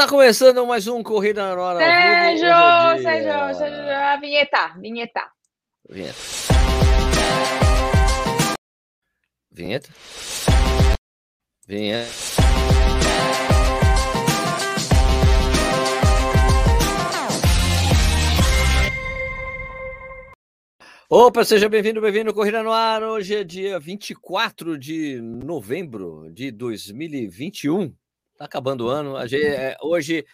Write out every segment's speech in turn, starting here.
Está começando mais um Corrida na Hora. Sérgio, é Sérgio, Sérgio, a vinheta, vinheta. Vinheta. Vinheta. Vinheta. Opa, seja bem-vindo, bem-vindo Corrida no Ar. Hoje é dia 24 de novembro de 2021. Tá acabando o ano. A gente, é, hoje,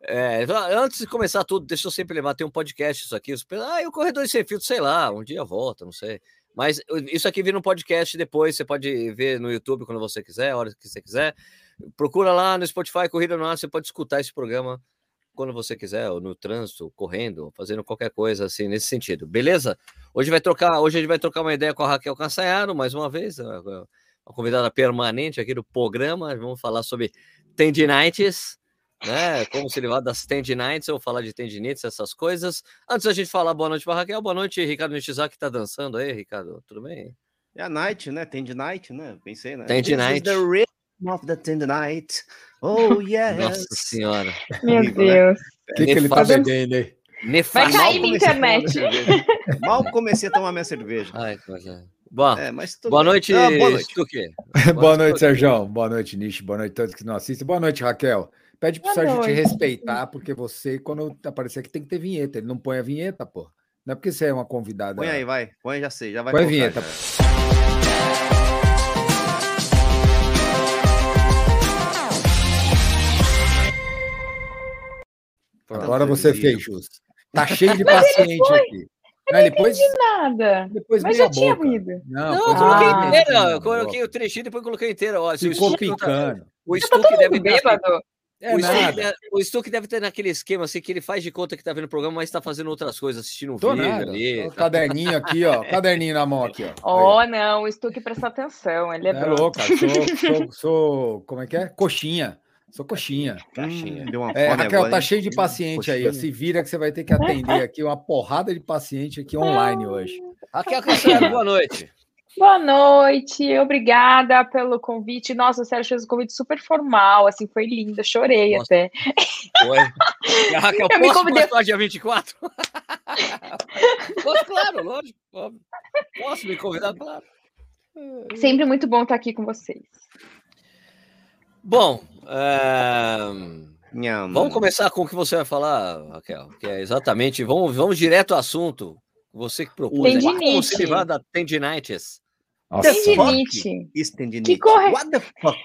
é, antes de começar tudo, deixa eu sempre levar, tem um podcast isso aqui. Ah, e o Corredor Sem Filtro, sei lá, um dia volta, não sei. Mas isso aqui vira um podcast depois, você pode ver no YouTube quando você quiser, a hora que você quiser. Procura lá no Spotify Corrida no Ar, você pode escutar esse programa quando você quiser, ou no trânsito, correndo, fazendo qualquer coisa assim nesse sentido, beleza? Hoje vai trocar, hoje a gente vai trocar uma ideia com a Raquel Cançaiaro, mais uma vez, uma convidada permanente aqui do programa. Vamos falar sobre tendinites, né? Como se livrar das tendinites, vou falar de tendinites, essas coisas. Antes a gente falar boa noite para Raquel, boa noite, Ricardo Nishizaki que tá dançando aí, Ricardo, tudo bem? É a night, né? Tendinite, né? Pensei, né? Tendinite. This is the rhythm of the tendinite. Oh, yes. Nossa senhora. Meu né? Deus. O que, que ele tá bebendo aí? Vai cair minha internet. Mal comecei a tomar minha cerveja. Ai, coisa. Bom, É, mas tudo boa noite, Ah, boa noite. Stuque. Boa noite, Sérgio. Boa noite, Nish. Boa noite a todos que não assistem. Boa noite, Raquel. Pede pro Boa Sérgio te respeitar, porque você, quando aparecer aqui, tem que ter vinheta. Ele não põe a vinheta, pô. Não é porque você é uma convidada. Põe aí, vai. Põe, já sei. Já vai Põe a colocar, vinheta. já. Agora você fez jus. Tá cheio de paciente aqui. Não, ele pôs, Nada. depois Mas já tinha ruído. Não, Não, eu coloquei Ah. inteira. Eu coloquei o trechinho e depois coloquei inteira. Ó, se o Ficou tá- picando. o Tá Stuque todo deve bêbado. É o, nada. deve, o Stuque deve ter naquele esquema assim que ele faz de conta que tá vendo o programa, mas tá fazendo outras coisas, assistindo um Tô vídeo nada. ali. O caderninho aqui, ó. Caderninho na mão aqui, ó. Oh, não, o Stuque presta atenção, ele é, É bom. louca. Sou, sou, sou- Como é que é? Coxinha. Sou coxinha. Caixinha. Hum, deu uma É, Raquel, agora, tá cheio de paciente aí. Coxinha. Se vira que você vai ter que atender aqui uma porrada de paciente aqui online hoje. Raquel Cancelo, boa noite. Boa noite, obrigada pelo convite. Nossa, o Sérgio fez um convite super formal, assim, foi lindo, chorei Nossa. até. Oi. E a Raquel, Eu me posso participar dia 24? posso, claro, lógico. óbvio. Posso me convidar, claro. Sempre muito bom estar aqui com vocês. Bom, é, vamos começar com o que você vai falar, Raquel, que é exatamente, vamos, vamos direto ao assunto. Você que propôs, né? Tendinite. livrar da tendinitis. Nossa, Tendinite. Isso, tendinite. Que corre- What the fuck?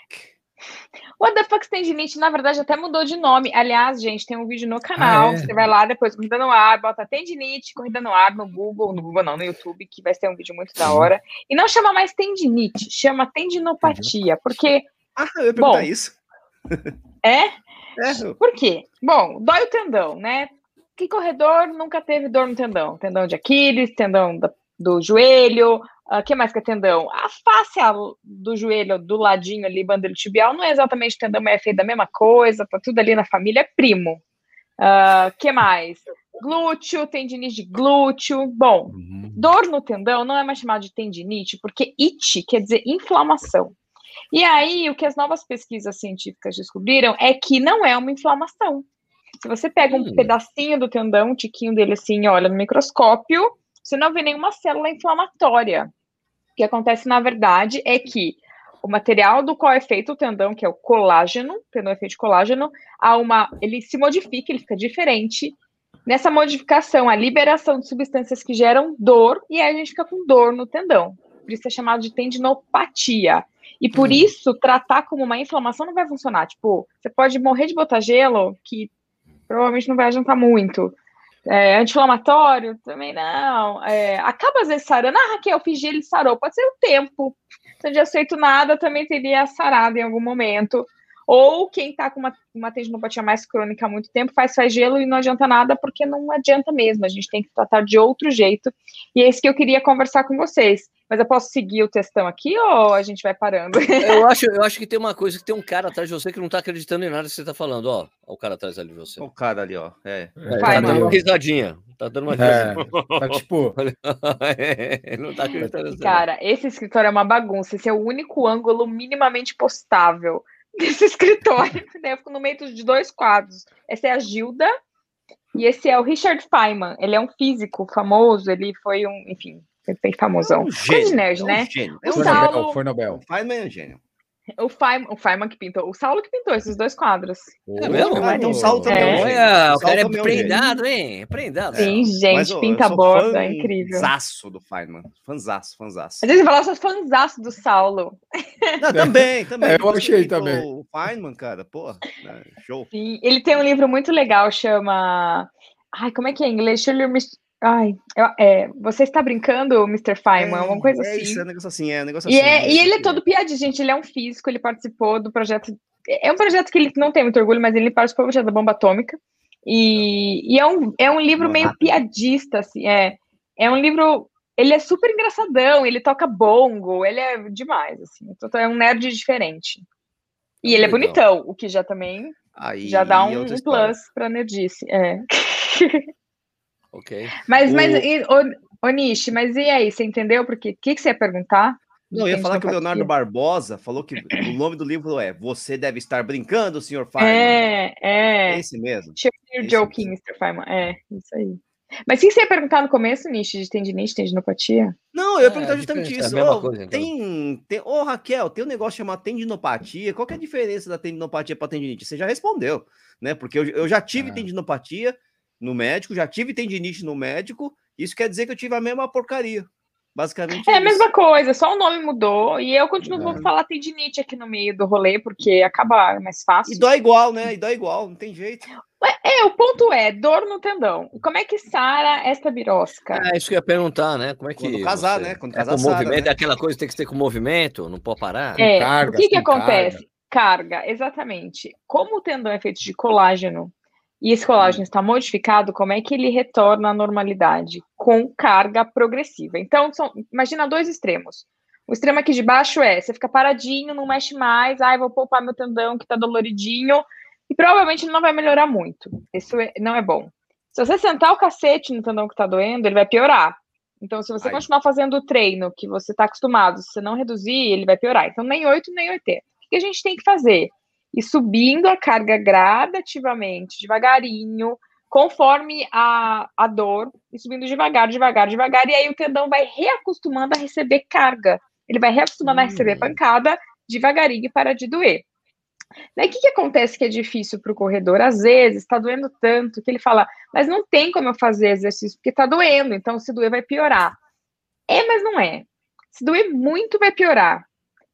What the fuck tendinite, na verdade, até mudou de nome. Aliás, gente, tem um vídeo no canal. Ah, é? Você vai lá depois, corrida no ar, bota tendinite, corrida no ar no Google, no Google não, no YouTube, que vai ser um vídeo muito da hora. E não chama mais tendinite, chama tendinopatia. Porque, Ah, eu ia perguntar Bom. isso. é? É, Por quê? Bom, dói o tendão, né? Que corredor nunca teve dor no tendão? Tendão de Aquiles, tendão da- do joelho, o que mais que é tendão? A face do joelho, do ladinho ali, bandeira tibial, não é exatamente tendão, mas é feito da mesma coisa, tá tudo ali na família, é primo. O que mais? Glúteo, tendinite de glúteo. Bom, Uhum. Dor no tendão não é mais chamado de tendinite, porque it quer dizer inflamação. E aí, o que as novas pesquisas científicas descobriram é que não é uma inflamação. Se você pega um Hum. pedacinho do tendão, um tiquinho dele assim, olha no microscópio, você não vê nenhuma célula inflamatória. O que acontece, na verdade, é que o material do qual é feito o tendão, que é o colágeno, o tendão é feito de colágeno, há uma, ele se modifica, ele fica diferente. Nessa modificação, a liberação de substâncias que geram dor, e aí a gente fica com dor no tendão. Por isso é chamado de tendinopatia. E por Hum. isso, tratar como uma inflamação não vai funcionar. Tipo, você pode morrer de botar gelo, que provavelmente não vai adiantar muito. É, anti-inflamatório, também não. É, acaba às vezes sarando. Ah, Raquel, fiz gelo e sarou. Pode ser o tempo. Se eu não aceito nada, também teria sarado em algum momento. Ou quem tá com uma, uma tendinopatia mais crônica há muito tempo faz faz gelo e não adianta nada, porque não adianta mesmo. A gente tem que tratar de outro jeito. E é isso que eu queria conversar com vocês. Mas eu posso seguir o textão aqui ou a gente vai parando? Eu acho, eu acho que tem uma coisa, que tem um cara atrás de você que não tá acreditando em nada que você tá falando, ó. Ó o cara atrás ali de você. O cara ali, ó. É. tá É, Vai, tá dando uma risadinha. Tá dando uma é, risadinha. tá tipo, É, não tá acreditando. Cara, esse escritório é uma bagunça. Esse é o único ângulo minimamente postável. desse escritório. Né? Eu fico no meio de dois quadros. Essa é a Gilda e esse é o Richard Feynman. Ele é um físico famoso, ele foi um, enfim, bem famosão. É um gênio, nerd, é um né? Gênio. O Foi um Saulo- Nobel, foi Nobel. Feynman é um gênio. O Feynman, o Feynman que pintou, o Saulo que pintou esses dois quadros. É mesmo? Ah, então o Saulo também é um É. gênio. Olha, o cara é também prendado, hein? Prendado. Sim, Mas, gente, ô, pinta borda, é incrível. Fanzaço do Feynman. Fanzaço, fanzaço. Às vezes eu sou fãzaço do Saulo. Não, também, também. É, eu achei também. O Feynman, cara, porra, né, show. Sim, ele tem um livro muito legal, chama. Ai, como é que é em inglês? Shirley Mis- Ai, é, você está brincando, Mr. Feynman? Uma coisa é assim. Isso, é um negócio assim, é um negócio E, assim. é, e isso, ele é todo piadinho, gente. Ele é um físico, ele participou do projeto. É um projeto que ele não tem muito orgulho, mas ele participou do projeto da bomba atômica. E, e é, um, é um livro meio piadista, assim. É, é um livro. Ele é super engraçadão, ele toca bongo, ele é demais, assim. Então é um nerd diferente. E ele é bonitão, o que já também Aí, já dá um, um plus pra nerdice. É. Ok. Mas, O- mas, e, ô, ô, Nishi, mas e aí, você entendeu? Porque o que, que você ia perguntar? Não, eu ia falar que o. Leonardo Barbosa falou que o nome do livro é Você Deve Estar Brincando, Sr. Feynman. É, é. É esse mesmo. You're Esse joking, Mr. Feynman. É, isso aí. Mas o que você ia perguntar no começo, Nishi, de tendinite, tendinopatia? Não, eu ia É, perguntar justamente diferença é a isso. mesma Ô, coisa, então. tem, tem, ô, Raquel, tem um negócio chamado tendinopatia. Qual que é a diferença da tendinopatia para tendinite? Você já respondeu, né? Porque eu, eu já tive Ah. tendinopatia no médico, já tive tendinite no médico. Isso quer dizer que eu tive a mesma porcaria. Basicamente. É a isso. mesma coisa, só o nome mudou. E eu continuo É. vou falar tendinite aqui no meio do rolê, porque acaba mais fácil. E dói igual, né? E dói igual, não tem jeito. É, o ponto é, dor no tendão. Como é que sara esta birosca? É isso que eu ia perguntar, né? Como é que. Quando casar, você- né? Quando é casar, com sara, movimento, né? é aquela coisa que tem que ser com movimento, não pode parar. É, carga, o que, que acontece? Carga. exatamente. Como o tendão é feito de colágeno e esse colágeno está modificado, como é que ele retorna à normalidade? Com carga progressiva. Então, são- imagina dois extremos. O extremo aqui de baixo é, você fica paradinho, não mexe mais, ai, vou poupar meu tendão que tá doloridinho, e provavelmente ele não vai melhorar muito. Isso é- não é bom. Se você sentar o cacete no tendão que tá doendo, ele vai piorar. Então, se você Ai. continuar fazendo o treino que você está acostumado, se você não reduzir, ele vai piorar. Então, nem 8, nem 80. O que a gente tem que fazer? Ir subindo a carga gradativamente, devagarinho, conforme a, a dor, e subindo devagar, devagar, devagar, e aí o tendão vai reacostumando a receber carga. Ele vai reacostumando a receber Hum. pancada devagarinho para de doer. Daí o que, que acontece que é difícil para o corredor? Às vezes está doendo tanto que ele fala, mas não tem como eu fazer exercício porque está doendo, então se doer vai piorar. É, mas não é. Se doer muito, vai piorar.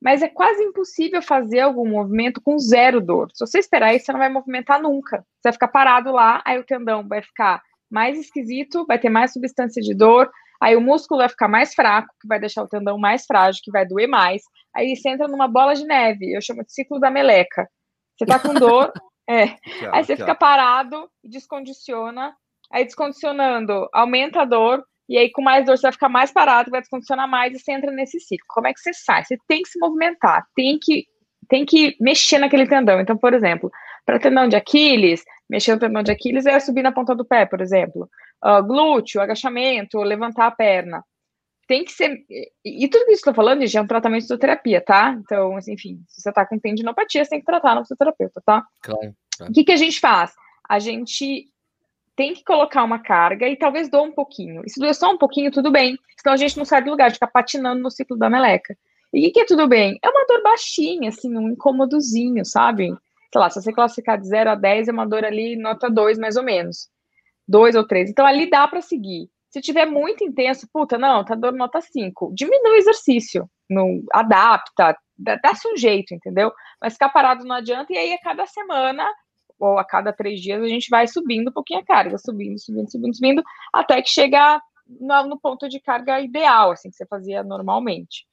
Mas é quase impossível fazer algum movimento com zero dor. Se você esperar isso, você não vai movimentar nunca. Você vai ficar parado lá, aí o tendão vai ficar mais esquisito, vai ter mais substância de dor, aí o músculo vai ficar mais fraco, que vai deixar o tendão mais frágil, que vai doer mais. Aí você entra numa bola de neve, eu chamo de ciclo da meleca. Você tá com dor, é, Aí você fica parado e descondiciona. Aí descondicionando, aumenta a dor. E aí, com mais dor, você vai ficar mais parado, vai descondicionar mais e você entra nesse ciclo. Como é que você sai? Você tem que se movimentar, tem que, tem que mexer naquele tendão. Então, por exemplo, para tendão de Aquiles, mexer no tendão de Aquiles é subir na ponta do pé, por exemplo. Ah, glúteo, agachamento, levantar a perna. Tem que ser. E tudo isso que eu estou falando, gente, é um tratamento de fisioterapia, tá? Então, assim, enfim, se você tá com tendinopatia, você tem que tratar no fisioterapeuta, tá? Claro. O que, que a gente faz? A gente tem que colocar uma carga e talvez doa um pouquinho. E se doer só um pouquinho, tudo bem. Senão a gente não sai do lugar, fica patinando no ciclo da meleca. E o que, é tudo bem? É uma dor baixinha, assim, um incômodozinho, sabe? Sei lá, se você classificar de 0 a 10, é uma dor ali, nota 2, mais ou menos. 2 ou 3. Então ali dá para seguir. Se tiver muito intenso, puta, não, tá dor nota 5. Diminui o exercício. Não, adapta, dá- dá-se um jeito, entendeu? Mas ficar parado não adianta, e aí a cada semana ou a cada três dias a gente vai subindo um pouquinho a carga, subindo, subindo, subindo, subindo, até que chega no, no ponto de carga ideal, assim, que você fazia normalmente.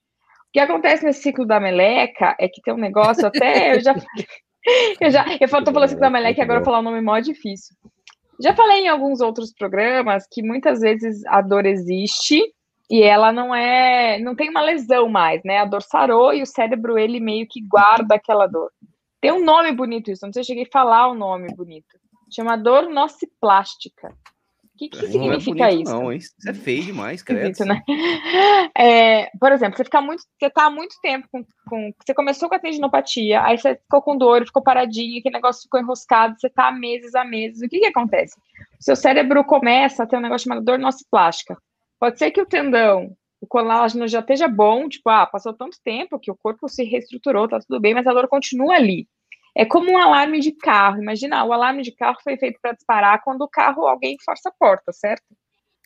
O que acontece nesse ciclo da meleca é que tem um negócio, até eu já. Eu já eu tô falando ciclo da meleca e agora falar um nome mó difícil. Já falei em alguns outros programas que muitas vezes a dor existe e ela não é, não tem uma lesão mais, né? A dor sarou e o cérebro ele meio que guarda aquela dor. Tem um nome bonito isso, não sei se eu cheguei a falar o nome bonito. Chama dor nociplástica. O que, que Não é significa bonito, isso? não? Isso é feio demais, credo. Né? É, por exemplo, você fica muito, você tá há muito tempo com, com- Você começou com a tendinopatia, aí você ficou com dor, ficou paradinho, aquele negócio ficou enroscado, você tá há meses, há meses. O que que acontece? O seu cérebro começa a ter um negócio chamado dor nociplástica. Pode ser que o tendão, o colágeno já esteja bom, tipo, ah, passou tanto tempo que o corpo se reestruturou, tá tudo bem, mas a dor continua ali. É como um alarme de carro. Imagina, o alarme de carro foi feito para disparar quando o carro, alguém força a porta, certo?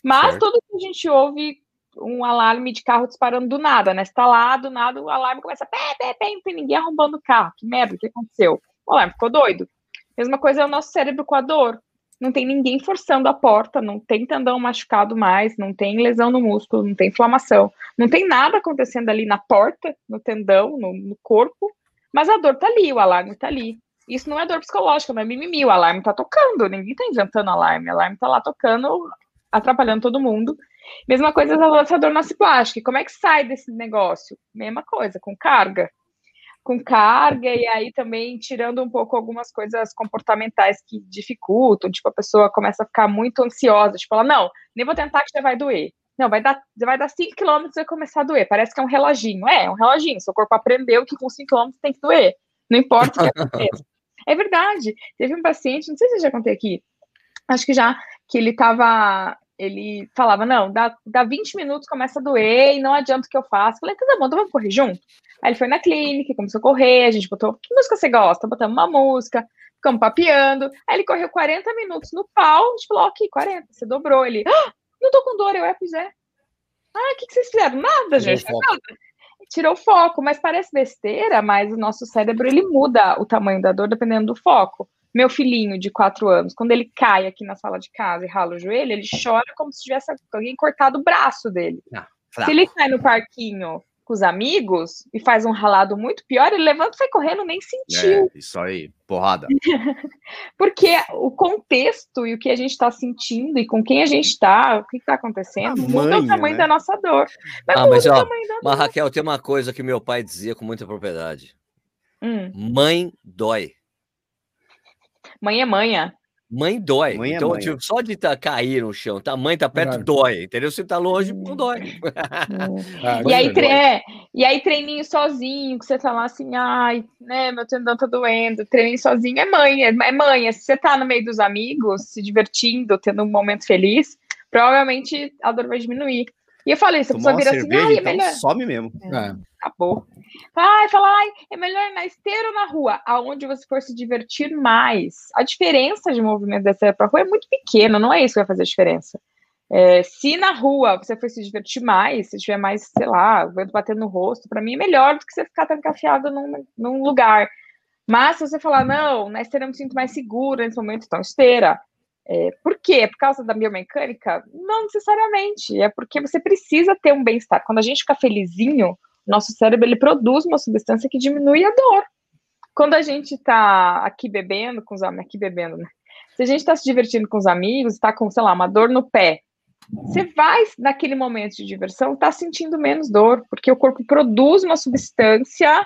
Mas Certo. todo que a gente ouve um alarme de carro disparando do nada, né? Você tá lá, do nada o alarme começa pé, pé, pé, não tem ninguém arrombando o carro. Que merda, o que aconteceu? O alarme ficou doido. Mesma coisa é o nosso cérebro com a dor. Não tem ninguém forçando a porta, não tem tendão machucado mais, não tem lesão no músculo, não tem inflamação, não tem nada acontecendo ali na porta, no tendão, no, no corpo, mas a dor tá ali, o alarme tá ali. Isso não é dor psicológica, não é mimimi, o alarme tá tocando, ninguém tá inventando alarme, o alarme tá lá tocando, atrapalhando todo mundo. Mesma coisa essa dor nociplástica, como é que sai desse negócio? Mesma coisa, com carga. Com carga, e aí também tirando um pouco algumas coisas comportamentais que dificultam, tipo, a pessoa começa a ficar muito ansiosa, tipo, ela, não, nem vou tentar que já vai doer. Não, vai dar, vai dar 5 km e vai começar a doer. Parece que é um reloginho. É, é um reloginho. Seu corpo aprendeu que com 5 km tem que doer. Não importa o que aconteça. É verdade. Teve um paciente, não sei se eu já contei aqui, acho que já, que ele tava. Ele falava, não, dá, dá 20 minutos, começa a doer e não adianta o que eu faço. Falei, tá bom, então vamos correr junto? Aí ele foi na clínica, começou a correr, a gente botou, que música você gosta? Botamos uma música, ficamos papeando. Aí ele correu 40 minutos no pau, a gente falou, ok, 40, você dobrou. Ele, ah, não tô com dor, eu é, pois é. Ah, o que, que vocês fizeram? Nada, gente, nada. Tirou o foco, mas parece besteira, mas o nosso cérebro, ele muda o tamanho da dor dependendo do foco. Meu filhinho de quatro anos, quando ele cai aqui na sala de casa e rala o joelho, ele chora como se tivesse alguém cortado o braço dele. Se ele sai no parquinho com os amigos e faz um ralado muito pior, ele levanta e sai correndo, nem sentiu. É, isso aí, porrada. Porque o contexto e o que a gente está sentindo e com quem a gente está, o que está acontecendo, A muda o tamanho né? da nossa dor. Mas Ah, muda mas, o ó, tamanho da Mas, Raquel, tem uma coisa que meu pai dizia com muita propriedade: Hum, mãe dói. mãe é manha. Mãe dói. Mãe é então, manha. tipo, só de tá, cair no chão, tá, a mãe tá perto, Verdade. dói. Entendeu? Se tá longe, não dói. Hum. Ah, E aí, é tre- é, e aí, treininho sozinho, que você tá lá assim, ai, né, meu tendão tá doendo, treininho sozinho é mãe, é, é mãe. Se você tá no meio dos amigos, se divertindo, tendo um momento feliz, provavelmente a dor vai diminuir. E eu falei, se a pessoa vira assim, cerveja, ai, é então, melhor. some mesmo. É. Acabou. Ai, fala, ai, é melhor na esteira ou na rua? Aonde você for se divertir mais. A diferença de movimento da esteira pra rua é muito pequena, não é isso que vai fazer a diferença. É, se na rua você for se divertir mais, se tiver mais, sei lá, o vento batendo no rosto, pra mim é melhor do que você ficar trancafiado num, num lugar. Mas se você falar, não, na esteira eu me sinto mais segura nesse momento, então esteira. É, por quê? É por causa da biomecânica? Não necessariamente. É porque você precisa ter um bem-estar. Quando a gente fica felizinho, nosso cérebro ele produz uma substância que diminui a dor. Quando a gente está aqui bebendo com os amigos, aqui bebendo, né? Se a gente está se divertindo com os amigos, está com, sei lá, uma dor no pé, você vai, naquele momento de diversão, estar sentindo menos dor, porque o corpo produz uma substância,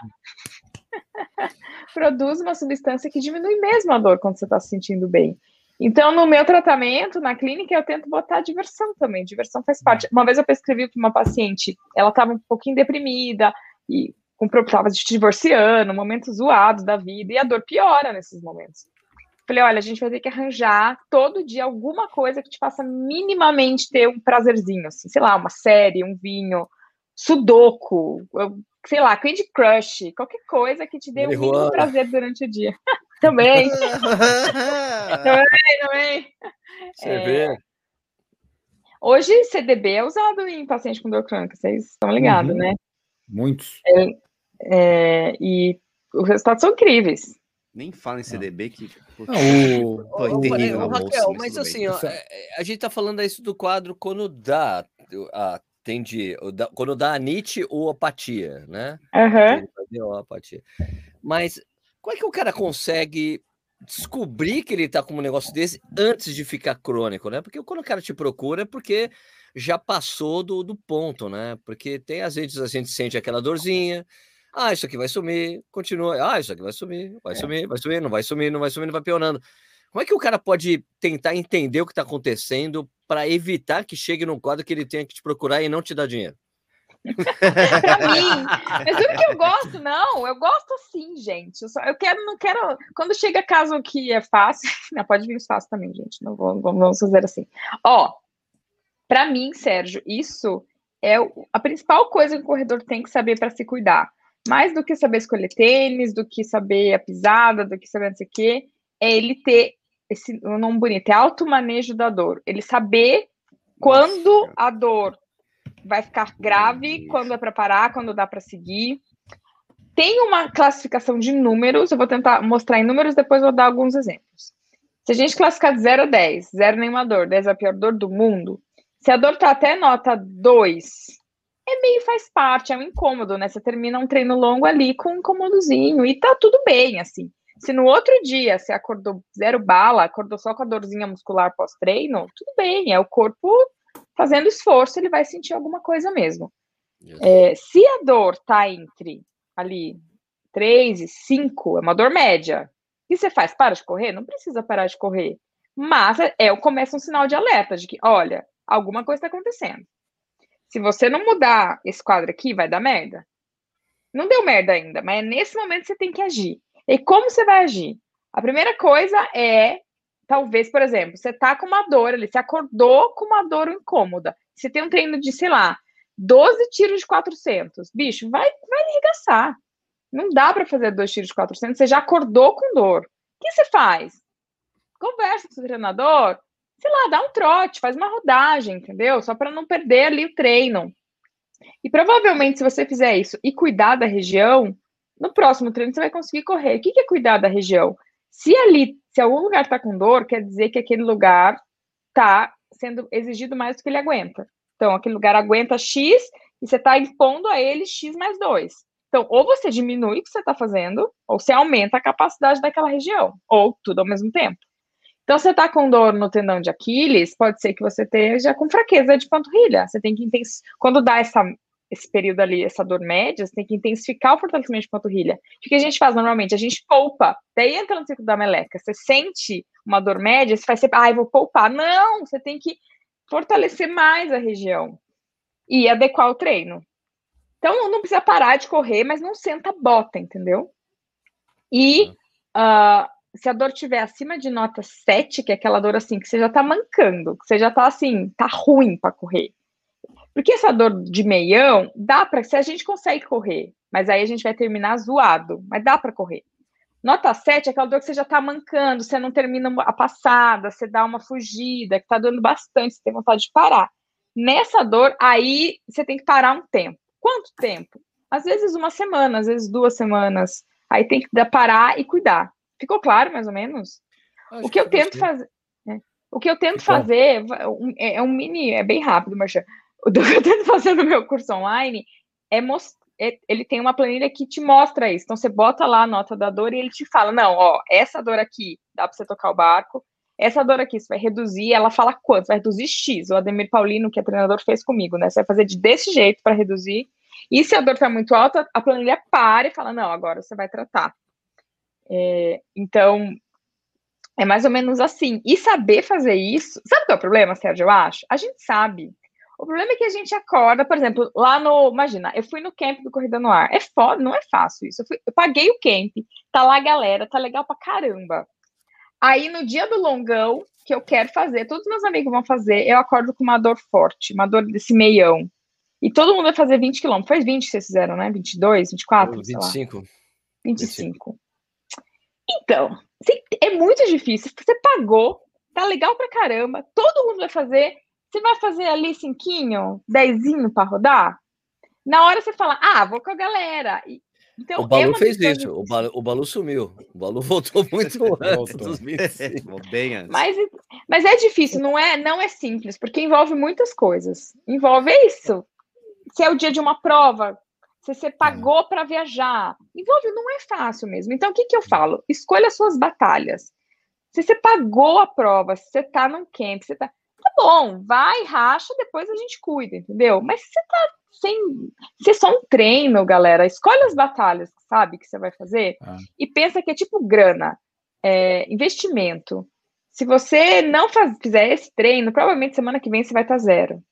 produz uma substância que diminui mesmo a dor quando você está se sentindo bem. Então, no meu tratamento, na clínica, eu tento botar diversão também. Diversão faz parte. Uma vez eu prescrevi para uma paciente, ela estava um pouquinho deprimida e estava se divorciando, momentos zoados da vida, e a dor piora nesses momentos. Falei, olha, a gente vai ter que arranjar todo dia alguma coisa que te faça minimamente ter um prazerzinho, assim, sei lá, uma série, um vinho, sudoku, sei lá, Candy Crush, qualquer coisa que te dê um mínimo prazer durante o dia. também, também. Você É. vê. Hoje, CDB é usado em paciente com dor crônica, vocês estão ligados, Uhum. né? Muitos. É, e os resultados são incríveis. Nem fala em CDB que. Não, o- tô Ô, ô, terrível bolsa, Raquel, mas assim, ó, é- é, a gente tá falando isso do quadro quando dá, a, tende, o da- quando dá anite ou apatia, né? Aham. Ou apatia. Mas como é que o cara consegue descobrir que ele tá com um negócio desse antes de ficar crônico, né? Porque quando o cara te procura é porque já passou do, do ponto, né? Porque tem às vezes a gente sente aquela dorzinha, ah, isso aqui vai sumir, continua, ah, isso aqui vai sumir, vai É. sumir, vai sumir, não vai sumir, não vai sumir, não vai piorando. Como é que o cara pode tentar entender o que está acontecendo para evitar que chegue num quadro que ele tenha que te procurar e não te dar dinheiro? pra mim. Mas tudo que eu gosto, não, eu gosto sim, gente. Eu, só, eu quero, não quero. Quando chega caso que é fácil, não, pode vir fácil também, gente. Não vou, vamos fazer assim. Ó, para mim, Sérgio, isso é a principal coisa que o corredor tem que saber para se cuidar. Mais do que saber escolher tênis, do que saber a pisada, do que saber não sei o quê, é ele ter esse nome bonito, é alto manejo da dor. Ele saber quando a dor vai ficar grave, quando é para parar, quando dá para seguir. Tem uma classificação de números, eu vou tentar mostrar em números, depois vou dar alguns exemplos. Se a gente classificar de 0 a 10, 0 nenhuma dor, 10 é a pior dor do mundo, se a dor tá até nota 2, é meio faz parte, é um incômodo, né? Você termina um treino longo ali com um incômodozinho e tá tudo bem, assim. Se no outro dia você acordou zero bala, acordou só com a dorzinha muscular pós-treino, tudo bem, é o corpo fazendo esforço, ele vai sentir alguma coisa mesmo. É, se a dor tá entre ali 3 e 5, é uma dor média. O que você faz? Para de correr? Não precisa parar de correr. Mas é, é começa um sinal de alerta de que, olha, alguma coisa está acontecendo. Se você não mudar esse quadro aqui, vai dar merda. Não deu merda ainda, mas é nesse momento que você tem que agir. E como você vai agir? A primeira coisa é talvez, por exemplo, você tá com uma dor ali, você acordou com uma dor incômoda. Você tem um treino de, sei lá, 12 tiros de 400. Bicho, vai, vai arregaçar. Não dá para fazer dois tiros de 400, você já acordou com dor. O que você faz? Conversa com o seu treinador, sei lá, dá um trote, faz uma rodagem, entendeu? Só para não perder ali o treino. E provavelmente, se você fizer isso e cuidar da região, no próximo treino você vai conseguir correr. O que é cuidar da região? Se ali, se algum lugar está com dor, quer dizer que aquele lugar está sendo exigido mais do que ele aguenta. Então, aquele lugar aguenta X e você está impondo a ele X mais 2. Então, ou você diminui o que você está fazendo, ou você aumenta a capacidade daquela região, ou tudo ao mesmo tempo. Então, você está com dor no tendão de Aquiles, pode ser que você esteja com fraqueza de panturrilha. Você tem que quando dá essa esse período ali, essa dor média, você tem que intensificar o fortalecimento de panturrilha. O que a gente faz normalmente? A gente poupa, daí entra no ciclo da meleca. Você sente uma dor média, você faz sempre, ah, vou poupar. Não, você tem que fortalecer mais a região e adequar o treino. Então, não precisa parar de correr, mas não senta bota, entendeu? E uh, se a dor tiver acima de nota 7, que é aquela dor assim, que você já tá mancando, que você já tá assim, tá ruim para correr porque essa dor de meião, dá para, se a gente consegue correr, mas aí a gente vai terminar zoado, mas dá para correr. Nota 7 é aquela dor que você já está mancando, você não termina a passada, você dá uma fugida, que está doendo bastante, você tem vontade de parar. Nessa dor, aí você tem que parar um tempo. Quanto tempo? Às vezes uma semana, às vezes duas semanas. Aí tem que parar e cuidar. Ficou claro, mais ou menos? Acho o que eu tento fazer. Né? O que eu tento fazer é, é um mini, é bem rápido, Marcia o que eu tento fazer no meu curso online é mostrar é, ele tem uma planilha que te mostra isso. Então você bota lá a nota da dor e ele te fala: não, ó, essa dor aqui dá para você tocar o barco, essa dor aqui você vai reduzir, ela fala quanto? Vai reduzir X. O Ademir Paulino, que é treinador, fez comigo, né? Você vai fazer de desse jeito para reduzir. E se a dor está muito alta, a planilha para e fala: não, agora você vai tratar. É, então, é mais ou menos assim. E saber fazer isso. Sabe qual é o problema, Sérgio? Eu acho? A gente sabe. O problema é que a gente acorda, por exemplo, lá no. Imagina, eu fui no camp do Corrida no Ar. É foda, não é fácil isso. Eu, fui, eu paguei o camp, tá lá a galera, tá legal pra caramba. Aí no dia do longão, que eu quero fazer, todos meus amigos vão fazer, eu acordo com uma dor forte, uma dor desse meião. E todo mundo vai fazer 20 quilômetros. Foi 20 que vocês fizeram, né? 22, 24? 25. 25. Então, é muito difícil. Você pagou, tá legal pra caramba, todo mundo vai fazer. Você vai fazer ali cinquinho, dezinho para rodar? Na hora você fala, ah, vou com a galera. Então, o Balu é fez isso, o Balu, o Balu, sumiu. O Balu voltou muito antes dos 25. Bem antes. Mas, mas é difícil, não é, não é simples, porque envolve muitas coisas. Envolve isso. Se é o dia de uma prova, se você pagou é. para viajar, envolve, não é fácil mesmo. Então, o que, que eu falo? Escolha as suas batalhas. Se você pagou a prova, se você está num camp, você tá tá bom, vai, racha, depois a gente cuida, entendeu? Mas se você tá sem. Se é só um treino, galera, escolhe as batalhas, sabe, que você vai fazer, ah. e pensa que é tipo grana, é, investimento. Se você não faz, fizer esse treino, provavelmente semana que vem você vai estar zero.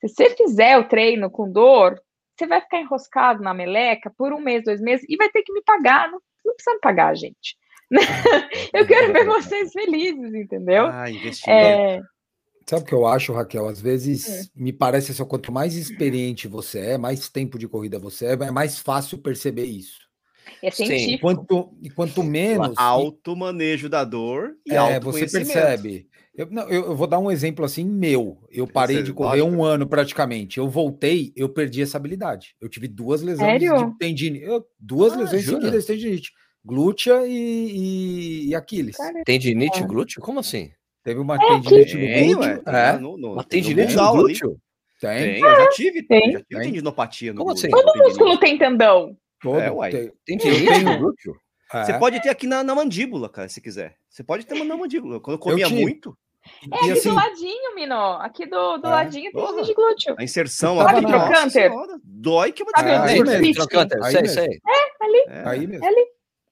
Se você fizer o treino com dor, você vai ficar enroscado na meleca por um mês, dois meses e vai ter que me pagar. Não, não precisa me pagar, gente. Eu quero ver vocês felizes, entendeu? Ah, investimento. É, Sabe o que eu acho, Raquel? Às vezes É. me parece assim, quanto mais experiente você é, mais tempo de corrida você é, é mais fácil perceber isso. é Sim. científico. Quanto, e quanto menos. Alto manejo da dor e É, alto você percebe. Eu, não, eu, eu vou dar um exemplo assim meu. Eu parei Você- de correr lógico. um ano praticamente. Eu voltei, eu perdi essa habilidade. Eu tive duas lesões Sério? de tendinite. eu- duas Ah, lesões jura? seguidas de tendinite. Glútea e, e, e Aquiles. Cara, Tendinite É. glúteo? Como assim? Teve uma que- tendinite no Tem, glúteo. ué, tem é, no, no, Uma no tendinite no ali. glúteo? tem. Tem, eu já tive, tem. eu já tive Tem. tendinopatia no Como glúteo, assim? Todo tendinite. músculo tem tendão. Todo, É, uai. tem- Tendinite no glúteo? Você é. pode ter aqui na, na mandíbula, cara, se quiser. Você pode ter na mandíbula. Quando eu comia tive. muito, É, aqui assim, do ladinho, Mino. Aqui do, do É. ladinho tem Porra. tendão de glúteo. a inserção Tava aqui, Trocânter. senhora, dói que uma Sabe É, o aí glúteo mesmo? Trocânter, Aí sei, mesmo. sei. É. aí mesmo.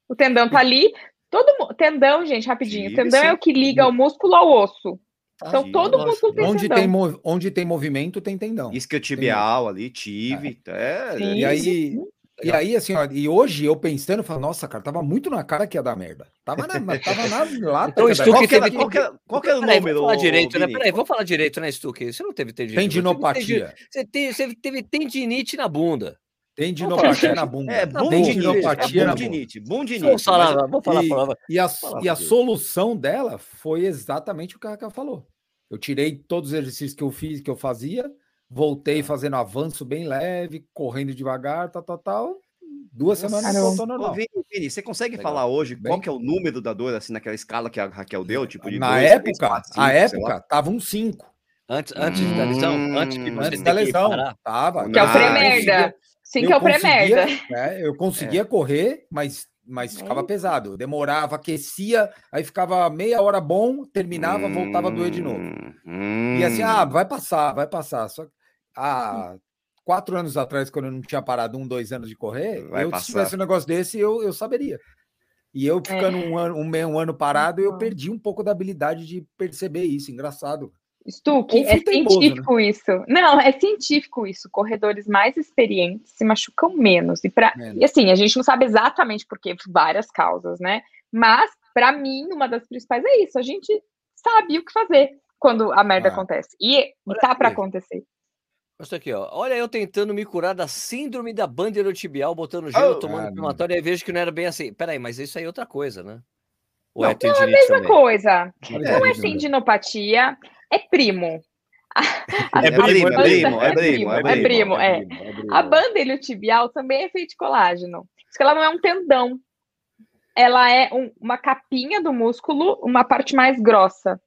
O tendão tá ali. Todo mu- tendão, gente, rapidinho. Tive, tendão é sim. o que liga o músculo ao osso. Então sim, todo lógico. músculo tem Onde tendão. tem, mo- onde tem movimento, tem tendão. Isquiotibial ali, tive. É, Sim. E aí, e aí, assim, ó, e hoje eu pensando, eu falo, nossa, cara, tava muito na cara que ia dar merda. Tava na, tava na lata. Então, que isso que que era, teve qual, que qual que era o Peraí, número? vamos falar direito, né? Peraí, vamos falar direito, né, Stuque? Você não teve tendinite. Tendinopatia. Você teve, você teve tendinite na bunda. Tendinopatia na bunda. É. Tendinopatia É na bundinite. Bundinite. Vamos falar, falar a E- palavra. E a, e a solução dela foi exatamente o que a Raquel falou. Eu tirei todos os exercícios que eu fiz, que eu fazia, voltei fazendo avanço bem leve, correndo devagar, tal, tal, tal. Duas Nossa. semanas voltou ao Ô, normal. Vini, Vini, você consegue Legal. falar hoje qual Bem- que é o número da dor, assim, naquela escala que a Raquel deu? Tipo, de Na dois, três, época, quatro, a cinco, sei época, lá? tava um 5. Antes, antes da lesão, antes que Hum, você Antes da lesão. Tava. Que é o Ah, pré-merda. Sim, que é o pré-merda. né, eu conseguia correr, mas, mas ficava É. pesado. Eu demorava, aquecia, aí ficava meia hora bom, terminava, voltava a doer de novo. Hum, E assim, ah, vai passar, vai passar. Só que há quatro anos atrás, quando eu não tinha parado um, dois anos de correr, Vai eu, passar. se tivesse um negócio desse, eu, eu saberia. E eu ficando um, ano, um, um ano parado, eu Uhum. perdi um pouco da habilidade de perceber isso. Engraçado. Stuque, é teimoso, né? científico isso. Não, é científico isso. Corredores mais experientes se machucam menos. E, pra, Menos. e assim, a gente não sabe exatamente por quê, por várias causas, né? Mas, pra mim, uma das principais é isso. A gente sabe o que fazer quando a merda Ah. acontece. E, e Olha tá pra aqui. acontecer. Isso aqui, ó. Olha eu tentando me curar da síndrome da banderotibial, botando gelo, Oh, tomando ah, inflamatório, aí vejo que não era bem assim. Peraí, mas isso aí é outra coisa, né? Ou Não, é não, tendinite Mesma também? coisa. Não Não é tendinopatia, é primo. A- É a primo, é banda- primo, é primo, é é primo, é. primo. A banda iliotibial também é feita de colágeno. Só que ela não é um tendão. Ela é um- uma capinha do músculo, uma parte mais grossa.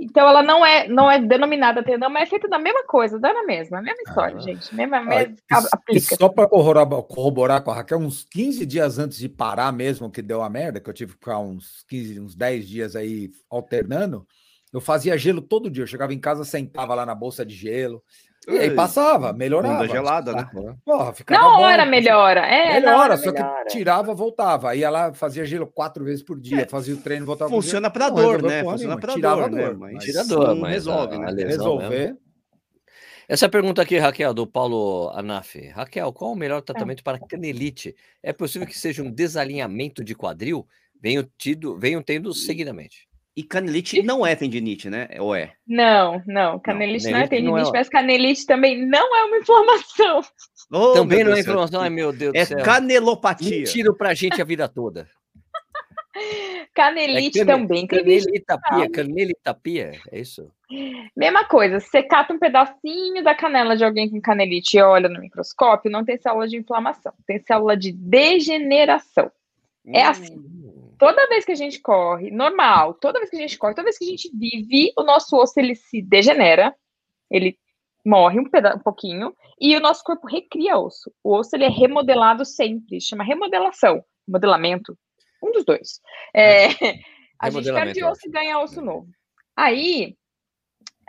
Então ela não é não é denominada tendão, mas é feita da mesma coisa, da mesma, a mesma história, Ah. gente. Mesma, Ah, mesma, aplica. só para corroborar, corroborar com a Raquel, uns 15 dias antes de parar mesmo, que deu a merda, que eu tive que ficar uns 15, uns 10 dias aí alternando, eu fazia gelo todo dia. Eu chegava em casa, sentava lá na bolsa de gelo, e aí passava, melhorava. Bunda gelada, né? Porra, ficava Na bom, hora melhora. É, na Melhora, hora só melhora. que tirava, voltava. Aí ela fazia gelo quatro vezes por dia, fazia o treino, voltava Funciona Não dor, né? Funciona Tirava dor, a né? dor, Mas Tira a dor, mas resolve, a- né? Resolver. Essa pergunta aqui, Raquel, do Paulo Anaf. Raquel, qual o melhor tratamento para canelite? É possível que seja um desalinhamento de quadril? Venho, tido, venho tendo seguidamente. E canelite não é tendinite, né? Ou é? Não, não. Canelite não, é não é tendinite, uma- mas canelite também não é uma inflamação. Oh, Também não é informação. Ai, meu Deus É do céu. canelopatia. Mentiram pra gente a vida toda. Canelite É cane- também Canelitapia, canelitapia, é isso? Mesma coisa, se você cata um pedacinho da canela de alguém com canelite e olha no microscópio, não tem célula de inflamação, tem célula de degeneração. É assim. Hum. Toda vez que a gente corre, normal, toda vez que a gente corre, toda vez que a gente vive, o nosso osso ele se degenera, ele morre um, um pouquinho e o nosso corpo recria osso. O osso ele é remodelado sempre, chama remodelação, modelamento, um dos dois. É, a gente perde osso e ganha osso novo. Aí,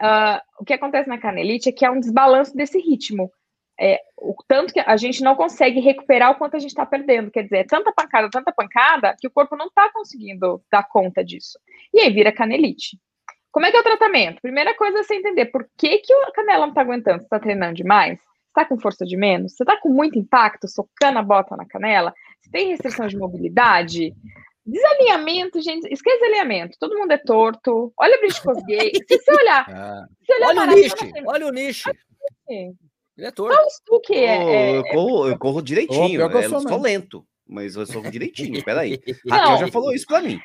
ah, o que acontece na canelite é que é um desbalanço desse ritmo. É, o tanto que a gente não consegue recuperar o quanto a gente está perdendo. Quer dizer, é tanta pancada, tanta pancada, que o corpo não está conseguindo dar conta disso. e aí vira canelite. Como é que é o tratamento? Primeira coisa é você entender por que, que a canela não tá aguentando. Você tá treinando demais? Você tá com força de menos? Você tá com muito impacto, socando a bota na canela? Você tem restrição de mobilidade? Desalinhamento, gente, esquece desalinhamento. Todo mundo é torto. Olha o Briscoe Gay. Se você olhar. Ah, se olhar olha o nicho, você- olha o nicho. Ele é torto. Stuque é, é- eu, corro, eu corro direitinho. que eu eu sou lento, mas eu sou direitinho. Peraí. Raquel já falou isso pra mim.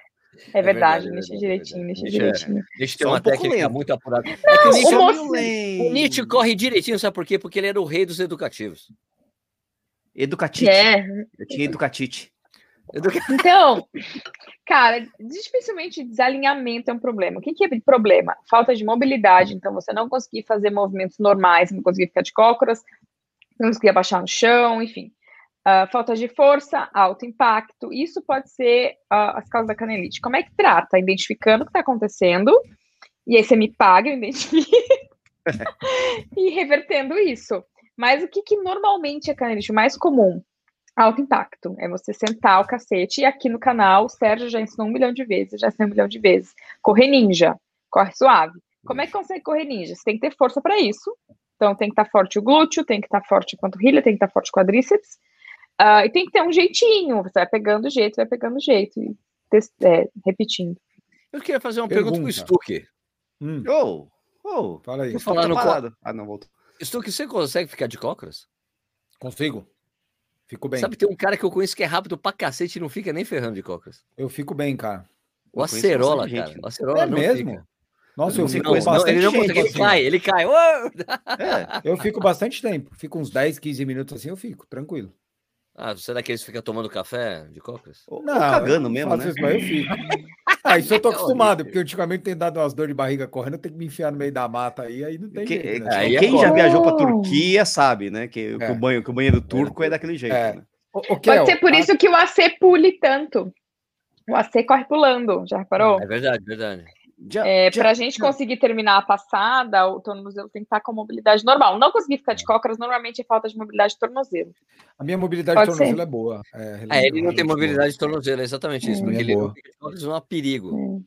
é verdade, verdade, nicho é direitinho, é- direitinho. Deixa eu ter Só uma um técnica lento. muito apurada. É que o Não, Nietzsche, o moço- o Nietzsche corre direitinho, sabe por quê? Porque ele era o rei dos educativos. Educatite. É, Eu tinha educatite. Então, cara, dificilmente desalinhamento é um problema. O que, que é problema? Falta de mobilidade, então você não conseguir fazer movimentos normais, não conseguir ficar de cócoras, não conseguir abaixar no chão, enfim. Ah, falta de força, alto impacto, isso pode ser ah, as causas da canelite. Como é que trata? Identificando o que está acontecendo, e aí você me paga, eu identifico, e revertendo isso. Mas o que, que normalmente é canelite? O mais comum alto impacto. É você sentar o cacete. E aqui no canal, o Sérgio já ensinou um milhão de vezes, já ensinou um milhão de vezes. Correr ninja, corre suave. Como é que consegue correr ninja? Você tem que ter força para isso. Então tem que estar forte o glúteo, tem que estar forte a panturrilha, tem que estar forte o quadríceps. Ah, e tem que ter um jeitinho. Você vai pegando o jeito, vai pegando o jeito. E é, repetindo. Eu queria fazer uma pergunta, Pergunta. pro Stuque. Hum, Ô, ô. fala aí. Vou falar tá no co-. Ah, não, voltou. Stuque, você consegue ficar de cócoras? Consigo. Fico bem. Sabe, tem um cara que eu conheço que é rápido pra cacete e não fica nem ferrando de cócoras. Eu fico bem, cara. O Eu Acerola, cara. gente. O Acerola É não mesmo? fica. Nossa, Eu eu fico Não, não, bastante ele não tempo. consegue, ele assim. cai, ele cai. É. Eu fico bastante tempo. Fico uns 10, 15 minutos assim, eu fico, tranquilo. Ah, você é daqueles que fica tomando café de cócoras? Ou, ou Não, cagando mesmo, né? Isso, mas eu fico. Ah, isso eu tô É acostumado, porque ultimamente tem dado umas dores de barriga correndo, eu tenho que me enfiar no meio da mata aí, aí não tem Que- jeito, né? tipo, Aí é quem já foda. viajou pra. Turquia sabe, né? Que, que É. o banho, que o banheiro turco é daquele jeito. É. né? Ô, ô, Pode Kel, ser por a- isso que o AC pule tanto. O AC corre pulando, já reparou? É verdade, verdade. Já, É, para a gente conseguir terminar a passada, o tornozelo tem que estar com mobilidade normal. Não conseguir ficar de cócoras, normalmente é falta de mobilidade de tornozelo. A minha mobilidade Pode de tornozelo ser. é boa. É, É, ele não tem boa. mobilidade de tornozelo, é exatamente isso. Hum. Porque É ele boa. de cócoras, não é um perigo.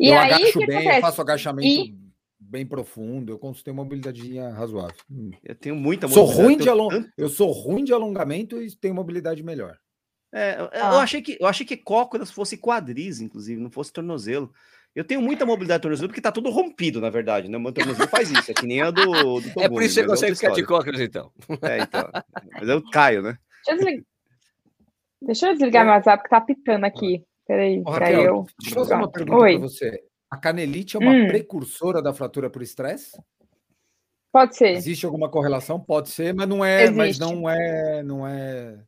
E eu aí, agacho bem, eu acontece? faço agachamento E- bem profundo, eu consigo ter uma mobilidade razoável. Hum. Eu tenho muita Sou mobilidade, ruim de tenho alon... tanto- Eu sou ruim de alongamento e tenho mobilidade melhor. É, eu, eu Ah. achei que eu achei que cócoras fosse quadris, inclusive, não fosse tornozelo. Eu tenho muita mobilidade de tornozelo porque tá tudo rompido, na verdade, né? O meu tornozelo faz isso, é que nem a do, do É por isso que você mas consegue ficar de cócoras, então. É, então. Mas eu caio, né? Deixa eu desligar, Deixa eu desligar meu WhatsApp que tá pitando aqui. Peraí, Ô, Raquel, eu. Deixa eu fazer uma pergunta Oi, para você. A canelite é uma Hum. precursora da fratura por estresse? pode ser. Existe alguma correlação? Pode ser, mas não é, mas Existe. não é, não é.